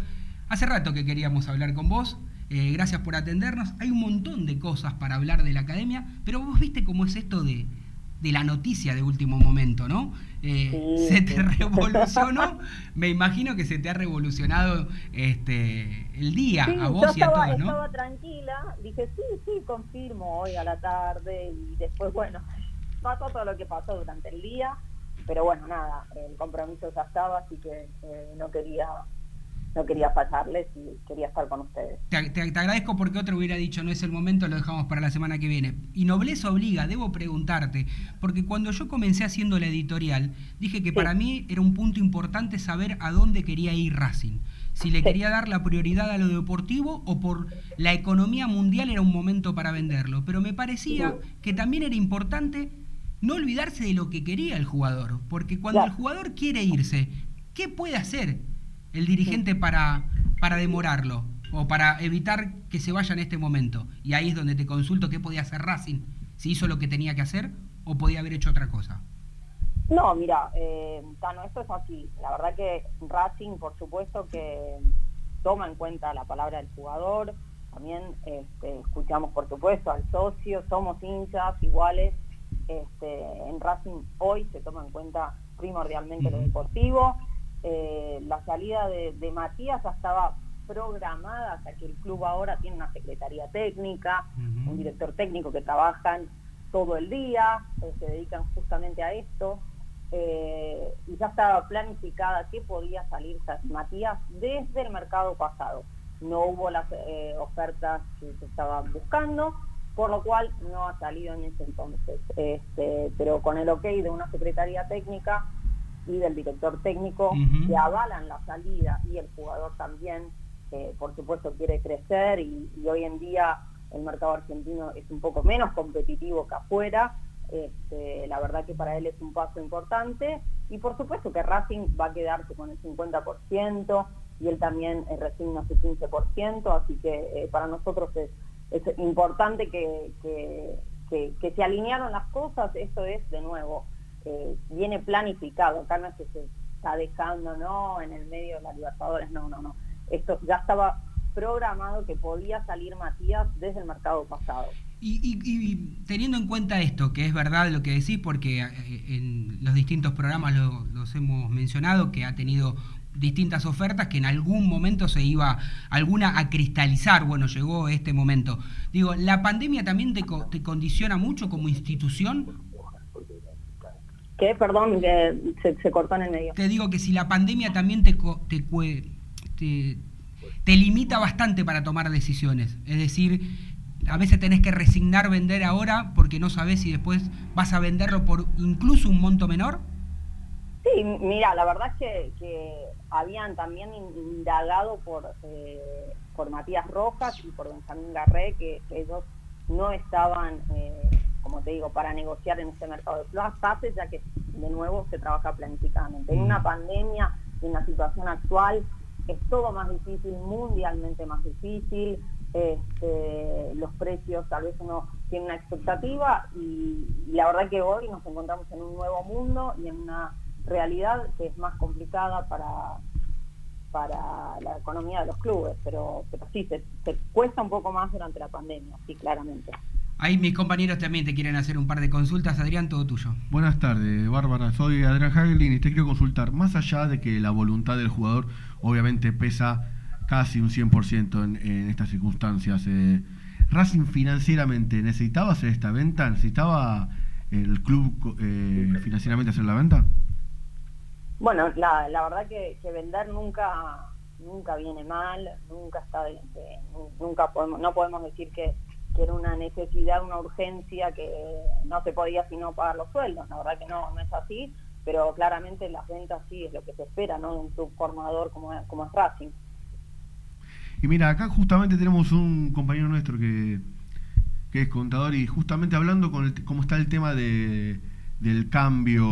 hace rato que queríamos hablar con vos. Eh, gracias por atendernos. Hay un montón de cosas para hablar de la academia, pero vos viste cómo es esto de, de la noticia de último momento, ¿no? Eh, se te [laughs] revolucionó, me imagino que se te ha revolucionado este el día a vos y a todos, ¿no? estaba tranquila, dije sí, sí, confirmo hoy a la tarde y después, bueno, [laughs] pasó todo lo que pasó durante el día, pero bueno, nada, el compromiso ya estaba, así que eh, no quería no quería fallarles y quería estar con ustedes. Te, agradezco porque otro hubiera dicho no es el momento, lo dejamos para la semana que viene. Y nobleza obliga, debo preguntarte, porque cuando yo comencé haciendo la editorial, dije que para mí era un punto importante saber a dónde quería ir Racing. Si le quería dar la prioridad a lo deportivo o por la economía mundial era un momento para venderlo. Pero me parecía que también era importante no olvidarse de lo que quería el jugador, porque cuando el jugador quiere irse, ¿qué puede hacer? El dirigente para, para demorarlo o para evitar que se vaya en este momento. Y ahí es donde te consulto qué podía hacer Racing, si hizo lo que tenía que hacer o podía haber hecho otra cosa. No, mira, eh, Tano, esto es así. La verdad que Racing, por supuesto, que toma en cuenta la palabra del jugador. También este, escuchamos, por supuesto, al socio. Somos hinchas iguales. Este, en Racing hoy se toma en cuenta primordialmente lo deportivo. Eh, la salida de, Matías ya estaba programada, hasta que el club ahora tiene una secretaría técnica, un director técnico que trabajan todo el día, eh, se dedican justamente a esto, eh, y ya estaba planificada que podía salir Matías desde el mercado pasado. No hubo las ofertas que se estaban buscando, por lo cual no ha salido en ese entonces. Este, pero con el ok de una secretaría técnica, y del director técnico que avalan la salida y el jugador también, por supuesto, quiere crecer y, hoy en día el mercado argentino es un poco menos competitivo que afuera. Este, la verdad que para él es un paso importante y por supuesto que Racing va a quedarse con el 50% y él también eh, resigna su 15%, así que eh, para nosotros es, importante que, que se alinearon las cosas, esto es de nuevo eh, viene planificado, acá no es que se está dejando ¿no? en el medio de las Libertadores, no, no, no. Esto ya estaba programado que podía salir Matías desde el mercado pasado. Y, teniendo en cuenta esto, que es verdad lo que decís, porque eh, en los distintos programas los hemos mencionado, que ha tenido distintas ofertas que en algún momento se iba alguna a cristalizar, bueno, llegó este momento. Digo, ¿la pandemia también te, te condiciona mucho como institución ¿Qué? Perdón, se, cortó en el medio. Te digo que si la pandemia también te, te, te, limita bastante para tomar decisiones. Es decir, a veces tenés que resignar vender ahora porque no sabes si después vas a venderlo por incluso un monto menor. Sí, mira, la verdad es que, habían también indagado por, eh, por Matías Rojas y por Benjamín Garré, que ellos no estaban... Eh, como te digo, para negociar en este mercado de pases, ya que de nuevo se trabaja planificadamente. En una mm. pandemia, en la situación actual, es todo más difícil, mundialmente más difícil, este, los precios tal vez uno tiene una expectativa y, la verdad que hoy nos encontramos en un nuevo mundo y en una realidad que es más complicada para, para la economía de los clubes, pero, pero sí, se, se cuesta un poco más durante la pandemia, sí, claramente. Ahí mis compañeros también te quieren hacer un par de consultas. Adrián, todo tuyo. Buenas tardes, Bárbara. Soy Adrián Hagelin y te quiero consultar. Más allá de que la voluntad del jugador obviamente pesa casi un 100% en, en estas circunstancias, eh, Racing financieramente necesitaba hacer esta venta, necesitaba el club eh, financieramente hacer la venta. Bueno, la, la verdad que, que, vender nunca nunca viene mal, nunca está de, de, nunca podemos no podemos decir que, que, era una necesidad, una urgencia que no se podía sino pagar los sueldos. La verdad que no, no es así, pero claramente las ventas sí es lo que se espera, ¿no? De un subformador como, como es Racing. Y mira, acá justamente tenemos un compañero nuestro que, que es contador y justamente hablando con el, cómo está el tema de, del cambio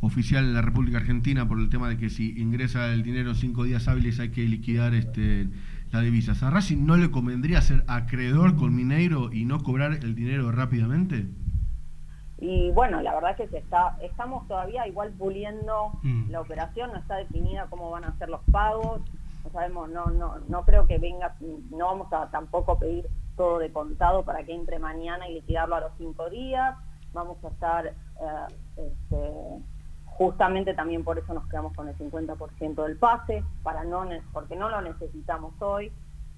oficial en la República Argentina por el tema de que si ingresa el dinero cinco días hábiles hay que liquidar este la divisa. ¿A Racing no le convendría ser acreedor con Mineiro y no cobrar el dinero rápidamente? Y bueno, la verdad que se está, estamos todavía igual puliendo mm. la operación, no está definida cómo van a ser los pagos, no sabemos, no, no, no creo que venga, no vamos a tampoco pedir todo de contado para que entre mañana y liquidarlo a los cinco días, vamos a estar, eh, este, justamente también por eso nos quedamos con el 50% del pase, para no, porque no lo necesitamos hoy,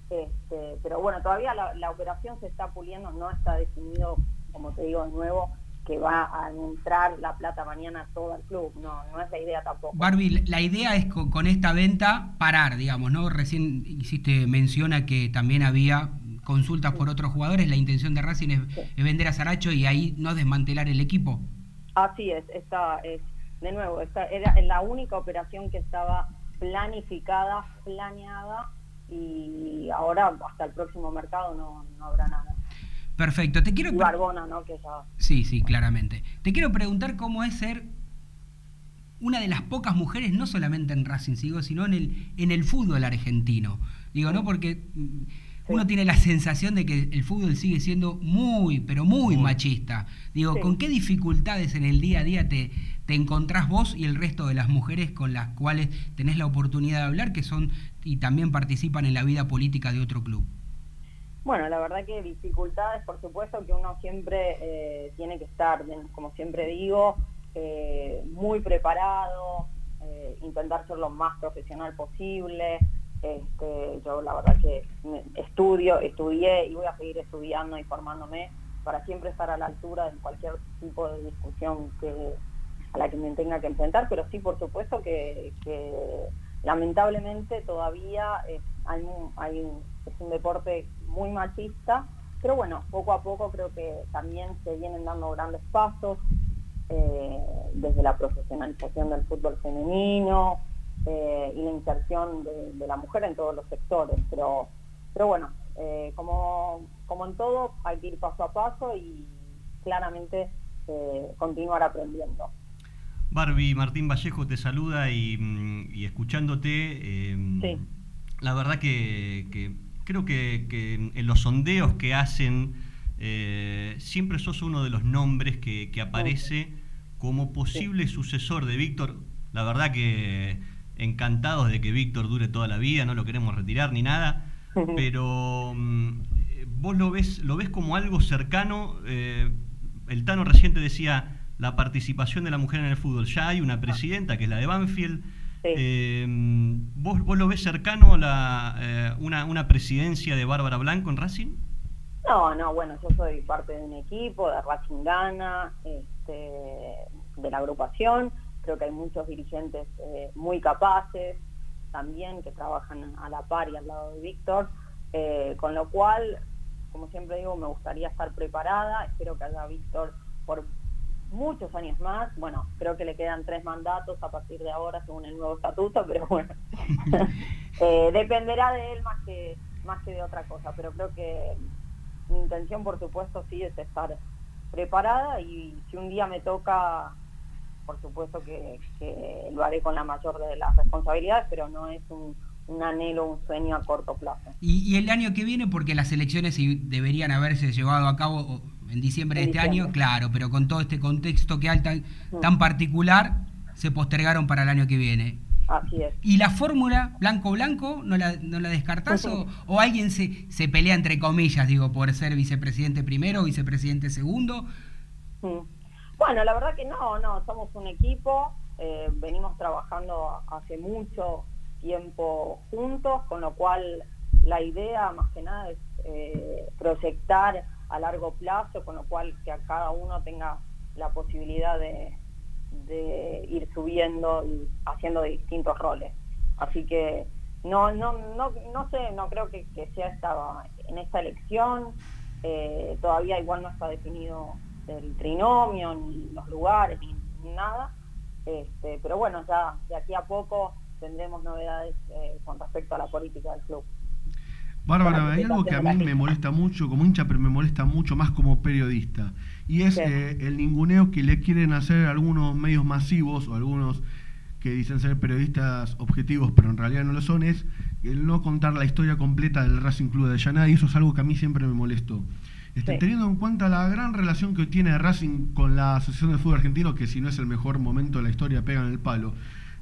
este, pero bueno, todavía la, la operación se está puliendo, no está definido, como te digo de nuevo, que va a entrar la plata mañana todo el club, no, no es la idea tampoco. Barbie, la idea es con, con, esta venta parar, digamos, ¿no? Recién hiciste menciona que también había consultas por otros jugadores, la intención de Racing es, sí. es vender a Saracho y ahí no desmantelar el equipo. Así es, esta es, de nuevo, esta era la única operación que estaba planificada, planeada y ahora hasta el próximo mercado no, no habrá nada. Perfecto. Te quiero y Barbona, ¿no? Que ya... Sí, sí, claramente. Te quiero preguntar cómo es ser una de las pocas mujeres, no solamente en Racing, sino en el, en el fútbol argentino. Digo, ¿no? Porque sí. uno tiene la sensación de que el fútbol sigue siendo muy, pero muy, machista. Digo, sí. ¿con qué dificultades en el día a día te, te encontrás vos y el resto de las mujeres con las cuales tenés la oportunidad de hablar, que son y también participan en la vida política de otro club? Bueno, la verdad que dificultades, por supuesto que uno siempre eh, tiene que estar, como siempre digo, eh, muy preparado, eh, intentar ser lo más profesional posible. Este, yo la verdad que estudio, estudié y voy a seguir estudiando y formándome para siempre estar a la altura de cualquier tipo de discusión que, a la que me tenga que enfrentar, pero sí, por supuesto que, lamentablemente todavía hay, hay, es un deporte muy machista, pero bueno, poco a poco creo que también se vienen dando grandes pasos eh, desde la profesionalización del fútbol femenino eh, y la inserción de, la mujer en todos los sectores, pero, pero bueno, eh, como, como en todo hay que ir paso a paso y claramente eh, continuar aprendiendo. Barbie, Martín Vallejo te saluda y, mm, y escuchándote, eh, sí. la verdad que, que creo que, que, en los sondeos que hacen eh, siempre sos uno de los nombres que, que aparece como posible sí. sucesor de Víctor. La verdad que encantados de que Víctor dure toda la vida, no lo queremos retirar ni nada, [laughs] pero mm, vos lo ves, lo ves como algo cercano. Eh, el Tano reciente decía la participación de la mujer en el fútbol. Ya hay una presidenta que es la de Banfield. Sí. Eh, ¿vos, ¿vos, lo ves cercano la, eh, una, una, presidencia de Bárbara Blanco en Racing? No, no, bueno, yo soy parte de un equipo, de Racing Gana, este, de la agrupación. Creo que hay muchos dirigentes eh, muy capaces también que trabajan a la par y al lado de Víctor. Eh, con lo cual, como siempre digo, me gustaría estar preparada. Espero que haya Víctor por muchos años más. Bueno, creo que le quedan tres mandatos a partir de ahora según el nuevo estatuto, pero bueno, [laughs] eh, dependerá de él más que, más que de otra cosa. Pero creo que mi intención, por supuesto, sí es estar preparada y si un día me toca, por supuesto que, que lo haré con la mayor de las responsabilidades, pero no es un, un anhelo, un sueño a corto plazo. Y, y, el año que viene, porque las elecciones deberían haberse llevado a cabo en diciembre de este año, claro, pero con todo este contexto que hay tan, tan particular, se postergaron para el año que viene. Así es. ¿Y la fórmula blanco-blanco no la, no la descartás o, o alguien se, se pelea entre comillas, digo, por ser vicepresidente primero vicepresidente segundo? Mm. Bueno, la verdad que no, no, somos un equipo, eh, venimos trabajando hace mucho tiempo juntos, con lo cual la idea más que nada es eh, proyectar a largo plazo, con lo cual que a cada uno tenga la posibilidad de, ir subiendo y haciendo distintos roles. Así que no, no, no, no sé, no creo que, sea esta, en esta elección, eh, todavía igual no está definido el trinomio, ni los lugares, ni, ni nada, este, pero bueno, ya de aquí a poco tendremos novedades eh, con respecto a la política del club. Bárbara, hay algo que a mí me molesta mucho como hincha, pero me molesta mucho más como periodista. Y es eh, el ninguneo que le quieren hacer algunos medios masivos o algunos que dicen ser periodistas objetivos, pero en realidad no lo son, es el no contar la historia completa del Racing Club de Avellaneda, y eso es algo que a mí siempre me molestó. Este, Sí. Teniendo en cuenta la gran relación que tiene Racing con la Asociación de Fútbol Argentino, que si no es el mejor momento de la historia pega en el palo,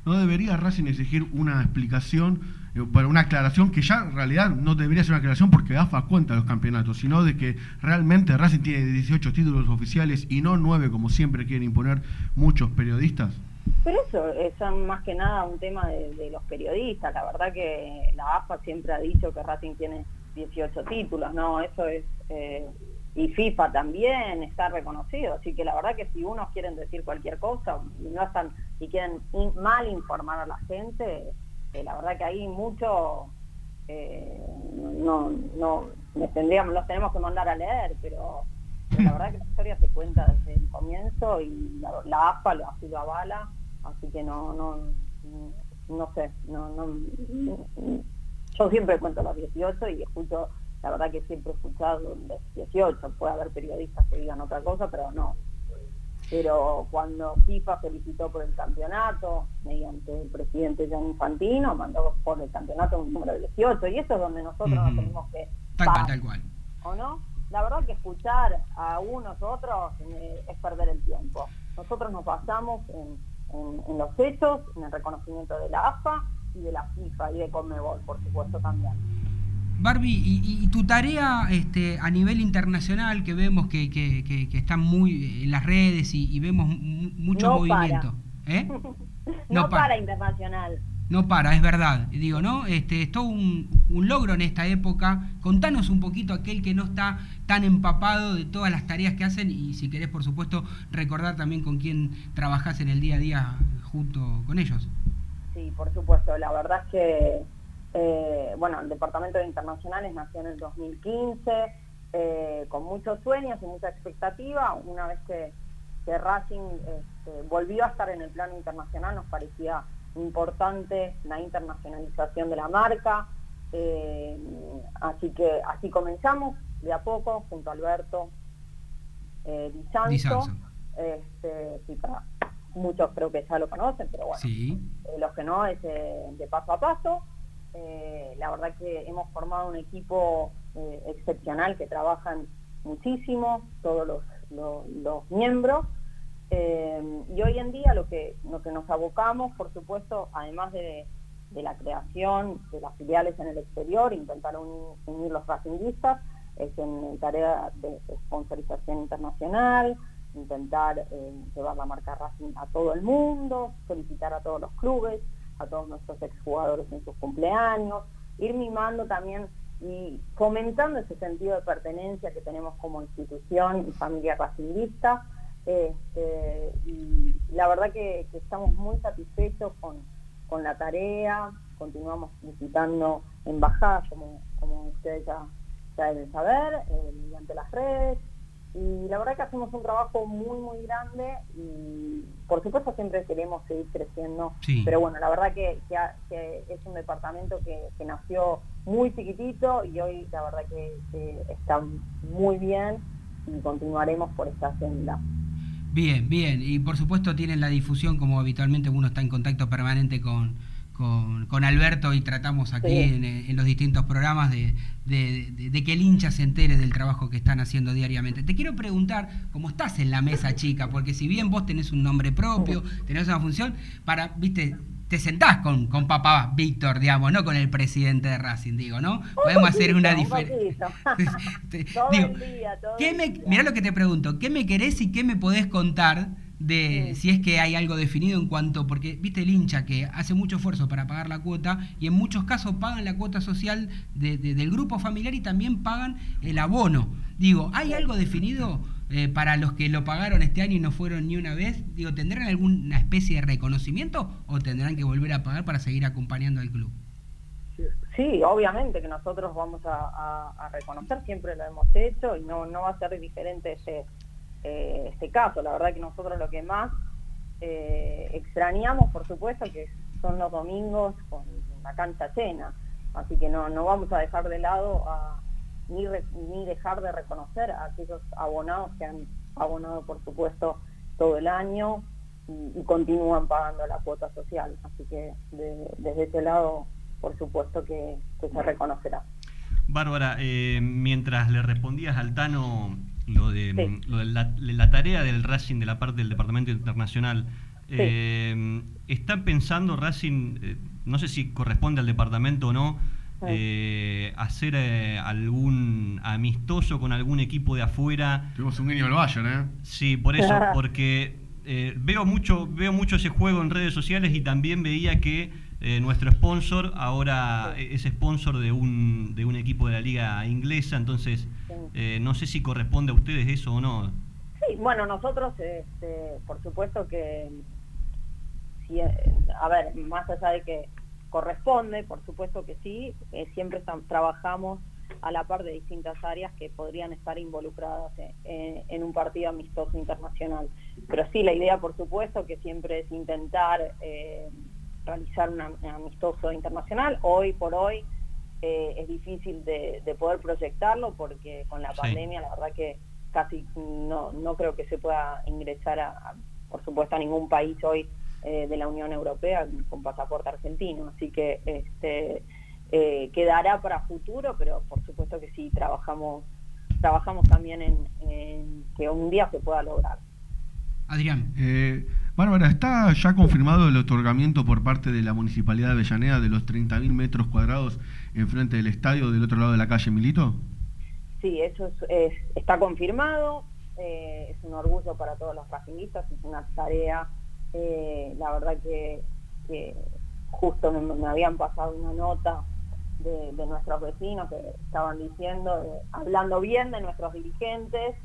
¿no debería Racing exigir una explicación, eh, bueno, una aclaración que ya en realidad no debería ser una aclaración porque AFA cuenta los campeonatos, sino de que realmente Racing tiene 18 títulos oficiales y no 9 como siempre quieren imponer muchos periodistas? Pero eso es más que nada un tema de, de los periodistas. La verdad que la AFA siempre ha dicho que Racing tiene 18 títulos, ¿no? Eso es... eh, y FIFA también está reconocido, así que la verdad que si unos quieren decir cualquier cosa y no están y quieren in- mal informar a la gente, eh, la verdad que ahí mucho eh, no, no tendríamos, los tenemos que mandar a leer, pero, pero la verdad que la historia se cuenta desde el comienzo y la, la AFA lo así lo avala, así que no, no, no sé, no, no, yo siempre cuento los 18 y escucho, la verdad que siempre he escuchado los 18, puede haber periodistas que digan otra cosa, pero no. Pero cuando FIFA felicitó por el campeonato, mediante el presidente Gianni Infantino, mandó por el campeonato un número 18, y eso es donde nosotros nos Ujú. tenemos que... Tal cual, tal cual. ¿O no? La verdad que escuchar a unos otros eh, es perder el tiempo. Nosotros nos basamos en, en- en los hechos, en el reconocimiento de la AFA y de la FIFA y de Conmebol, por supuesto, también. Barbie, y, y- y tu tarea este, a nivel internacional, que vemos que, que, que- que están muy en las redes y, y vemos mu- mucho No movimiento. ¿eh? [laughs] no, No para. para internacional. No para, es verdad. Digo, ¿no? Este, es todo un, un logro en esta época. Contanos un poquito aquel que no está tan empapado de todas las tareas que hacen y si querés, por supuesto, recordar también con quién trabajás en el día a día junto con ellos. Sí, por supuesto. La verdad es que, eh, bueno, el Departamento de Internacionales nació en el 2015 eh, con muchos sueños y mucha expectativa. Una vez que, que Racing este, volvió a estar en el plano internacional, nos parecía importante la internacionalización de la marca. eh, así que así comenzamos de a poco junto a Alberto eh, Di Sanzo. Di Sanzo. Este, sí, para muchos creo que ya lo conocen, pero bueno, Sí. eh, los que no es de paso a paso. Eh, la verdad que hemos formado un equipo eh, excepcional que trabajan muchísimo, todos los, miembros. Eh, y hoy en día lo que, lo que nos abocamos, por supuesto, además de, la creación de las filiales en el exterior, intentar unir, los racinguistas, es en tarea de sponsorización internacional, intentar llevar la marca Racing a todo el mundo, solicitar a todos los clubes, a todos nuestros exjugadores en sus cumpleaños, ir mimando también y fomentando ese sentido de pertenencia que tenemos como institución y familia racinguista. Este, y la verdad que, estamos muy satisfechos con, con la tarea, continuamos visitando embajadas, como, como ustedes ya, ya deben saber, eh, mediante las redes, y la verdad que hacemos un trabajo muy, muy grande y por supuesto siempre queremos seguir creciendo, Sí. pero bueno, la verdad que, que ha- que es un departamento que, que nació muy chiquitito y hoy la verdad que, que está muy bien y continuaremos por esta senda. Bien, bien. Y por supuesto tienen la difusión, como habitualmente uno está en contacto permanente con, con, con Alberto y tratamos aquí Sí. en, en los distintos programas de, de- de- de que el hincha se entere del trabajo que están haciendo diariamente. Te quiero preguntar, cómo estás en la mesa chica, porque si bien vos tenés un nombre propio, tenés una función, para, viste, te sentás con, con papá Víctor, digamos, no con el presidente de Racing, digo, ¿no? Podemos hacer una diferencia. [laughs] [laughs] Mirá lo que te pregunto, ¿qué me querés y qué me podés contar de si es que hay algo definido en cuanto, porque viste el hincha que hace mucho esfuerzo para pagar la cuota y en muchos casos pagan la cuota social del grupo familiar y también pagan el abono. Digo, ¿hay algo definido eh, para los que lo pagaron este año y no fueron ni una vez? Digo, ¿tendrán alguna especie de reconocimiento o tendrán que volver a pagar para seguir acompañando al club? Sí, obviamente que nosotros vamos a, reconocer, siempre lo hemos hecho y no, no va a ser diferente ese eh, este caso. La verdad que nosotros lo que más eh, extrañamos, por supuesto, que son los domingos con la cancha llena. Así que no, no vamos a dejar de lado ni, ni dejar de reconocer a aquellos abonados que han abonado, por supuesto, todo el año y, continúan pagando la cuota social. Así que desde ese lado, por supuesto que, se reconocerá. Bárbara, eh, mientras le respondías al Tano lo de, la, tarea del Racing de la parte del Departamento Internacional. Eh, ¿Están pensando Racing, eh, no sé si corresponde al departamento o no, eh, hacer algún amistoso con algún equipo de afuera? Tuvimos un niño del Bayern, ¿eh? Sí, por eso, [laughs] porque veo, mucho, veo mucho ese juego en redes sociales y también veía que eh, nuestro sponsor ahora es sponsor de un, de un equipo de la liga inglesa, entonces eh, no sé si corresponde a ustedes eso o no. Sí, bueno, nosotros, este, por supuesto que, si, a ver, más allá de que corresponde, por supuesto que sí, eh, siempre trabajamos a la par de distintas áreas que podrían estar involucradas en, un partido amistoso internacional. Pero sí, la idea, por supuesto, que siempre es intentar realizar un amistoso internacional. Hoy por hoy eh, es difícil de, poder proyectarlo porque con la pandemia la verdad que casi no, no creo que se pueda ingresar a, por supuesto a ningún país hoy eh, de la Unión Europea con pasaporte argentino. Así que este, eh, quedará para futuro, pero por supuesto que sí, trabajamos, trabajamos también en, en que un día se pueda lograr. Adrián. Bárbara, ¿está ya confirmado el otorgamiento por parte de la Municipalidad de Avellaneda de los 30.000 metros cuadrados enfrente del estadio del otro lado de la calle Milito? Sí, eso está confirmado, eh, es un orgullo para todos los racinguistas, es una tarea, eh, la verdad que, justo me, habían pasado una nota de, de, nuestros vecinos que estaban diciendo, hablando bien de nuestros dirigentes,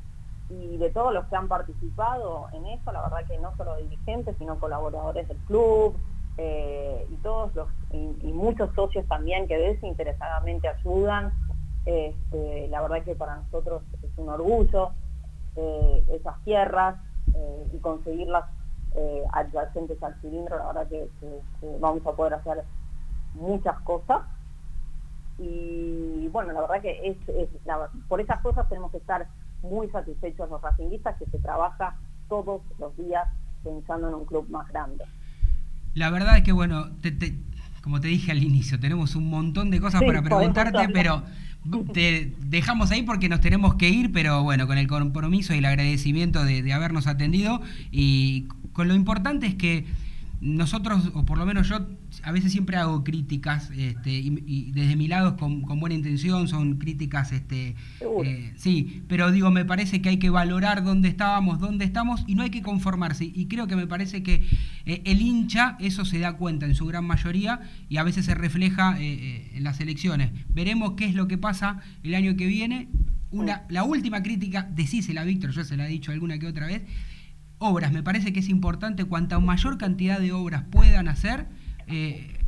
y de todos los que han participado en eso, la verdad que no solo dirigentes, sino colaboradores del club eh, y todos los y, muchos socios también que desinteresadamente ayudan. Este, la verdad que para nosotros es un orgullo eh, esas tierras eh, y conseguirlas adyacentes al cilindro, la verdad que, vamos a poder hacer muchas cosas y bueno, la verdad que es, por esas cosas tenemos que estar muy satisfechos los racinguistas que se trabaja todos los días pensando en un club más grande. La verdad es que, bueno, como te dije al inicio, tenemos un montón de cosas para preguntarte, pero te dejamos ahí porque nos tenemos que ir, pero bueno, con el compromiso y el agradecimiento de habernos atendido y con lo importante es que nosotros, o por lo menos yo, a veces siempre hago críticas, este, y, desde mi lado con, con, buena intención, son críticas, este, eh, sí, pero digo, me parece que hay que valorar dónde estábamos, dónde estamos, y no hay que conformarse. Y creo que me parece que eh, el hincha eso se da cuenta en su gran mayoría y a veces se refleja eh, en las elecciones. Veremos qué es lo que pasa el año que viene. Una, la última crítica, decísela Víctor, yo se la he dicho alguna que otra vez, obras. Me parece que es importante, cuanta mayor cantidad de obras puedan hacer, eh,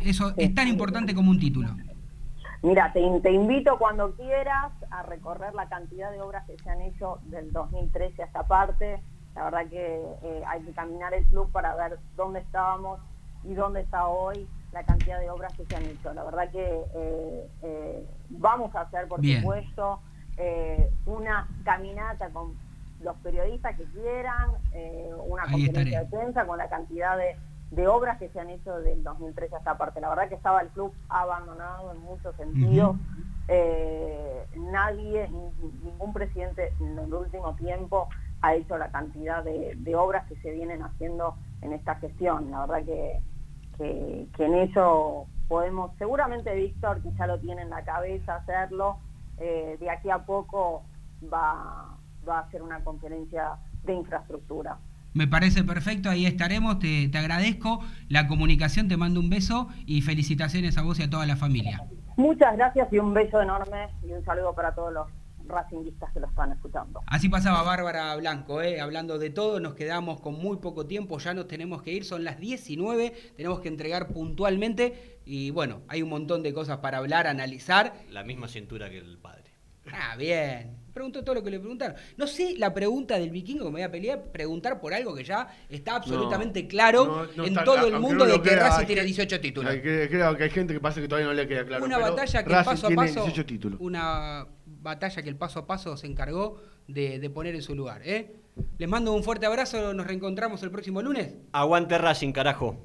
eso es tan importante como un título. Mira, te, invito cuando quieras a recorrer la cantidad de obras que se han hecho del 2013 a esta parte. La verdad que eh, hay que caminar el club para ver dónde estábamos y dónde está hoy la cantidad de obras que se han hecho. La verdad que eh, vamos a hacer, por supuesto, una caminata con los periodistas que quieran, eh, una conferencia de prensa con la cantidad de, obras que se han hecho del 2013 a esta parte. La verdad que estaba el club abandonado en muchos sentidos. Eh, nadie, ningún presidente en el último tiempo ha hecho la cantidad de, obras que se vienen haciendo en esta gestión. La verdad que, que, que en eso podemos, seguramente Víctor, que ya lo tiene en la cabeza hacerlo, eh, de aquí a poco va, va a hacer una conferencia de infraestructura. Me parece perfecto, ahí estaremos, te, te agradezco la comunicación, te mando un beso y felicitaciones a vos y a toda la familia. Muchas gracias y un beso enorme y un saludo para todos los racinguistas que lo están escuchando. Así pasaba Bárbara Blanco, ¿eh? hablando de todo, nos quedamos con muy poco tiempo, ya nos tenemos que ir, son las 19, tenemos que entregar puntualmente y bueno, hay un montón de cosas para hablar, analizar. La misma cintura que el padre. Ah, bien. Preguntó todo lo que le preguntaron. No sé la pregunta del vikingo que me voy a pelear, preguntar por algo que ya está absolutamente No, claro no, no en está- todo el mundo no de que crea, Racing tiene que- 18 títulos. Hay que- creo que hay gente que pasa que todavía no le queda claro. una pero batalla que Racing paso a paso 18 títulos. una batalla que el paso a paso se encargó de, de poner en su lugar ¿eh? les mando un fuerte abrazo nos reencontramos el próximo lunes Aguante Racing, carajo.